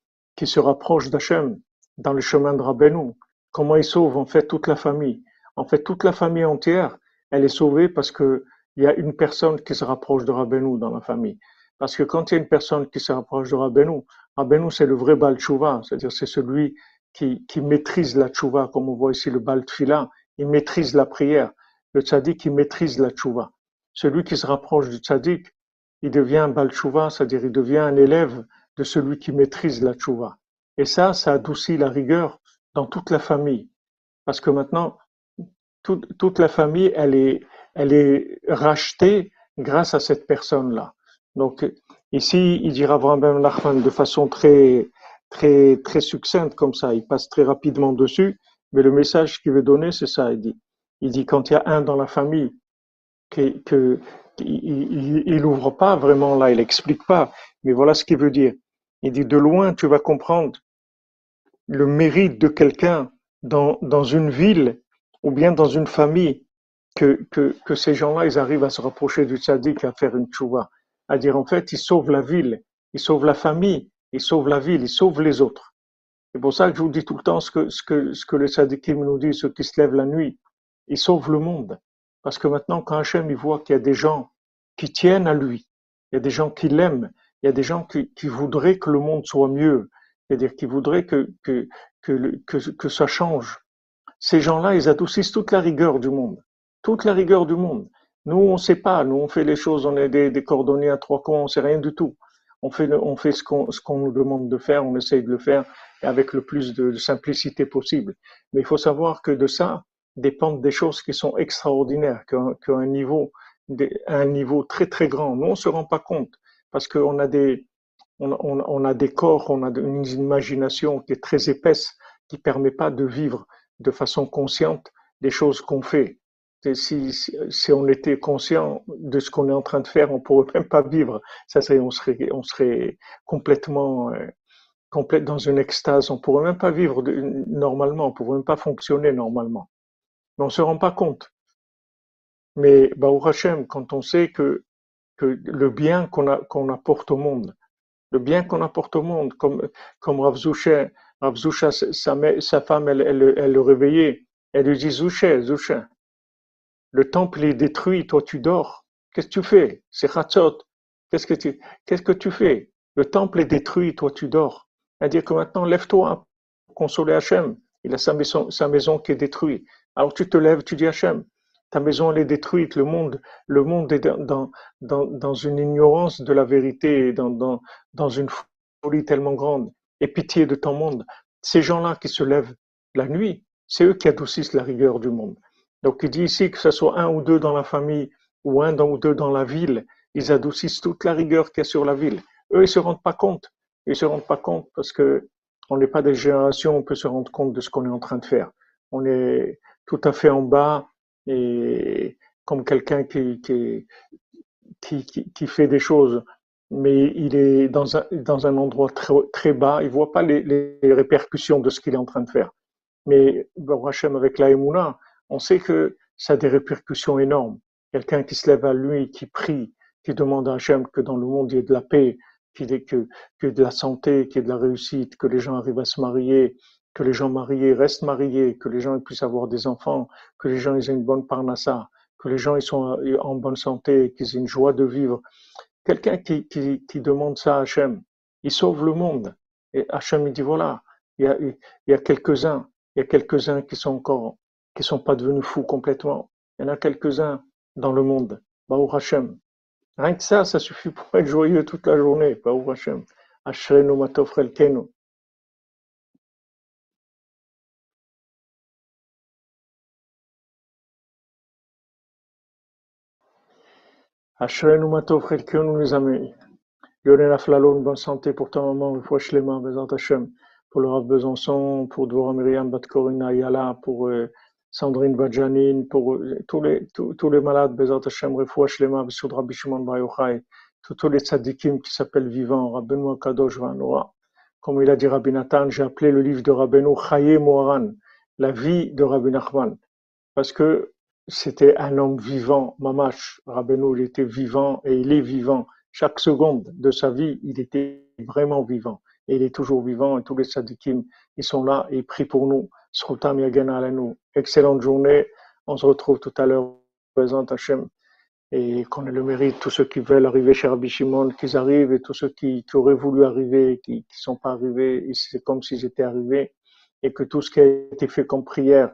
qui se rapproche d'Hachem dans le chemin de Rabbeinu, comment il sauve en fait toute la famille? En fait, toute la famille entière, elle est sauvée parce que il y a une personne qui se rapproche de Rabbeinu dans la famille. Parce que quand il y a une personne qui se rapproche de Rabbeinu, Rabbeinu c'est le vrai Baal c'est-à-dire c'est celui qui, qui maîtrise la Tchouva, comme on voit ici le Baal Tfila, il maîtrise la prière. Le tzaddik, qui maîtrise la Tchouva. Celui qui se rapproche du tzaddik, il devient un Baal c'est-à-dire il devient un élève de celui qui maîtrise la Tchouva. Et ça, ça adoucit la rigueur dans toute la famille. Parce que maintenant, toute, la famille, elle est, elle est rachetée grâce à cette personne-là. Donc, ici, il dira vraiment Nachman de façon très, très, très succincte comme ça. Il passe très rapidement dessus, mais le message qu'il veut donner, c'est ça. Il dit, il dit quand il y a un dans la famille que, que il, il ouvre pas vraiment là, il explique pas, mais voilà ce qu'il veut dire. Il dit de loin, tu vas comprendre le mérite de quelqu'un dans, une ville ou bien dans une famille que, ces gens-là, ils arrivent à se rapprocher du tzaddik, à faire une tchouva. À dire, en fait, ils sauvent la ville, ils sauvent la famille, ils sauvent la ville, ils sauvent les autres. C'est pour ça que je vous dis tout le temps ce que, ce que, les tzaddikim nous disent, ceux qui se lèvent la nuit. Ils sauvent le monde. Parce que maintenant, quand Hachem, il voit qu'il y a des gens qui tiennent à lui, il y a des gens qui l'aiment, il y a des gens qui, qui voudraient que le monde soit mieux, c'est-à-dire qui voudraient que, que, que, que, que ça change. Ces gens-là, ils adoucissent toute la rigueur du monde. Toute la rigueur du monde. Nous, on ne sait pas. Nous, on fait les choses, on est des, cordonniers à trois coins, on ne sait rien du tout. On fait, on fait ce qu'on qu'on nous demande de faire, on essaye de le faire avec le plus de, simplicité possible. Mais il faut savoir que de ça dépendent des choses qui sont extraordinaires, qui ont, un niveau, un niveau très très grand. Nous, on se rend pas compte parce qu'on a des, on, a des corps, on a une imagination qui est très épaisse, qui permet pas de vivre de façon consciente des choses qu'on fait. Si, si, on était conscient de ce qu'on est en train de faire, on pourrait même pas vivre. Ça serait, on serait, on serait complètement, euh, dans une extase. On pourrait même pas vivre normalement. On pourrait même pas fonctionner normalement. Mais on se rend pas compte. Mais Baruch Hashem, quand on sait que, le bien qu'on apporte au monde, le bien qu'on apporte au monde, comme, comme Rav Rav sa, femme, elle, le réveillait. Elle lui dit, Zouché, Zouché, le temple est détruit, toi tu dors. Qu'est-ce que tu fais? C'est Chatzot. Qu'est-ce que tu, fais? Le temple est détruit, toi tu dors. Dit que maintenant, lève-toi pour consoler Hachem. Il a sa maison, sa maison qui est détruite. Alors tu te lèves, tu dis Hachem, ta maison elle est détruite, le monde, le monde est dans, dans, dans une ignorance de la vérité, dans, dans, dans une folie tellement grande et pitié de ton monde. Ces gens-là qui se lèvent la nuit, c'est eux qui adoucissent la rigueur du monde. Donc il dit ici que ce soit un ou deux dans la famille ou un ou deux dans la ville, ils adoucissent toute la rigueur qu'il y a sur la ville. Eux, ils se rendent pas compte. Ils se rendent pas compte parce que on n'est pas des générations, on peut se rendre compte de ce qu'on est en train de faire. On est tout à fait en bas et comme quelqu'un qui, fait des choses mais il est dans un, endroit très, bas, il voit pas les, répercussions de ce qu'il est en train de faire. Mais Hachem avec la on sait que ça a des répercussions énormes. quelqu'un qui se lève à lui, qui prie, qui demande à Hachem que dans le monde il y ait de la paix, qu'il ait que, que de la santé, qu'il y ait de la réussite, que les gens arrivent à se marier, que les gens mariés restent mariés, que les gens puissent avoir des enfants, que les gens aient une bonne parnassa, que les gens ils sont en bonne santé, qu'ils aient une joie de vivre. Quelqu'un qui, demande ça à Hachem, il sauve le monde. Et Hachem il dit voilà, il y a, quelques-uns, il y a quelques-uns qui sont encore, qui sont pas devenus fous complètement. Il y en a quelques-uns dans le monde. Baruch Hashem. Rien que ça, ça suffit pour être joyeux toute la journée. Baruch Hashem. Ashrenu matov chelkenu. Les amis. Lionel Aflalo, une bonne santé pour ta maman, une fois Shlema, Bezat Hashem, pour le Rav Besançon, pour Dvorah Myriam Bat Corina Yala, pour euh, Sandrine Badjanine, pour euh, tous les, tous, tous les malades, Bezat Hashem, Refoua Shlema, Besud Rabbi Shimon Bar Yochai, tous, tous les tzadikim qui s'appellent vivants, Rabbeinu Kadosh Vanora. Comme il a dit Rabbi Nathan, j'ai appelé le livre de Rabbeinu Chaye Moharan, la vie de Rabbi Nachman, parce que c'était un homme vivant, Mamash. Rabbeinu, il était vivant et il est vivant. Chaque seconde de sa vie, il était vraiment vivant. Et il est toujours vivant et tous les tzadikim, ils sont là et ils prient pour nous. Srutam Yagana. Excellente journée. On se retrouve tout à l'heure, présent Hachem. Et qu'on ait le mérite, tous ceux qui veulent arriver chez Rabbi Shimon, qu'ils arrivent, et tous ceux qui, qui auraient voulu arriver, qui ne sont pas arrivés, et c'est comme s'ils étaient arrivés. Et que tout ce qui a été fait comme prière,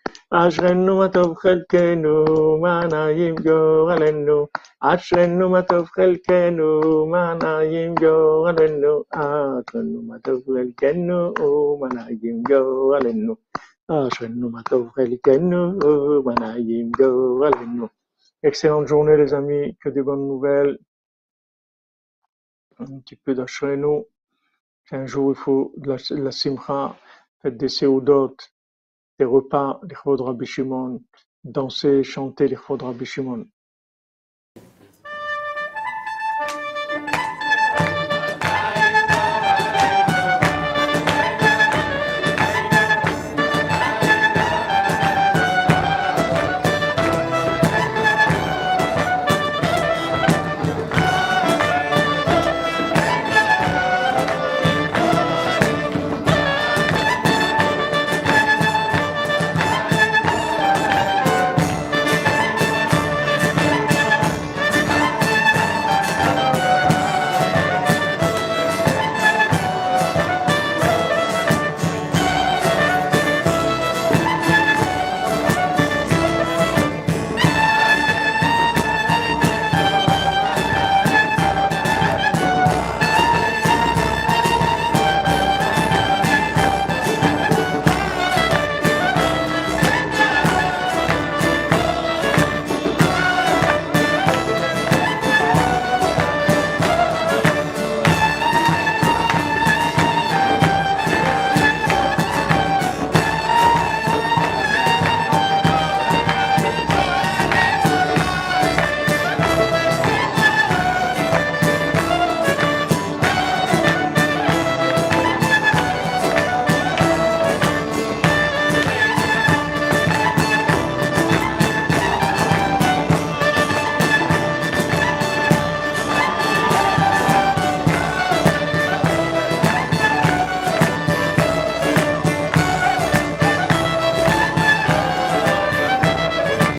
אשרנו מה טוב חלקנו, מה נעים גורלנו. אשרנו מה טוב חלקנו, מה נעים גורלנו. אשרנו מה טוב חלקנו, מה נעים גורלנו. אשרנו מה טוב חלקנו, מה נעים גורלנו. Excellente journée les amis, que des bonnes nouvelles. Un petit peu d'Ashrenu. Un jour il faut de la, de la simcha, faites des seudot, des repas, l'Ichvod Rabbi Shimon, danser, chanter l'Ichvod Rabbi Shimon.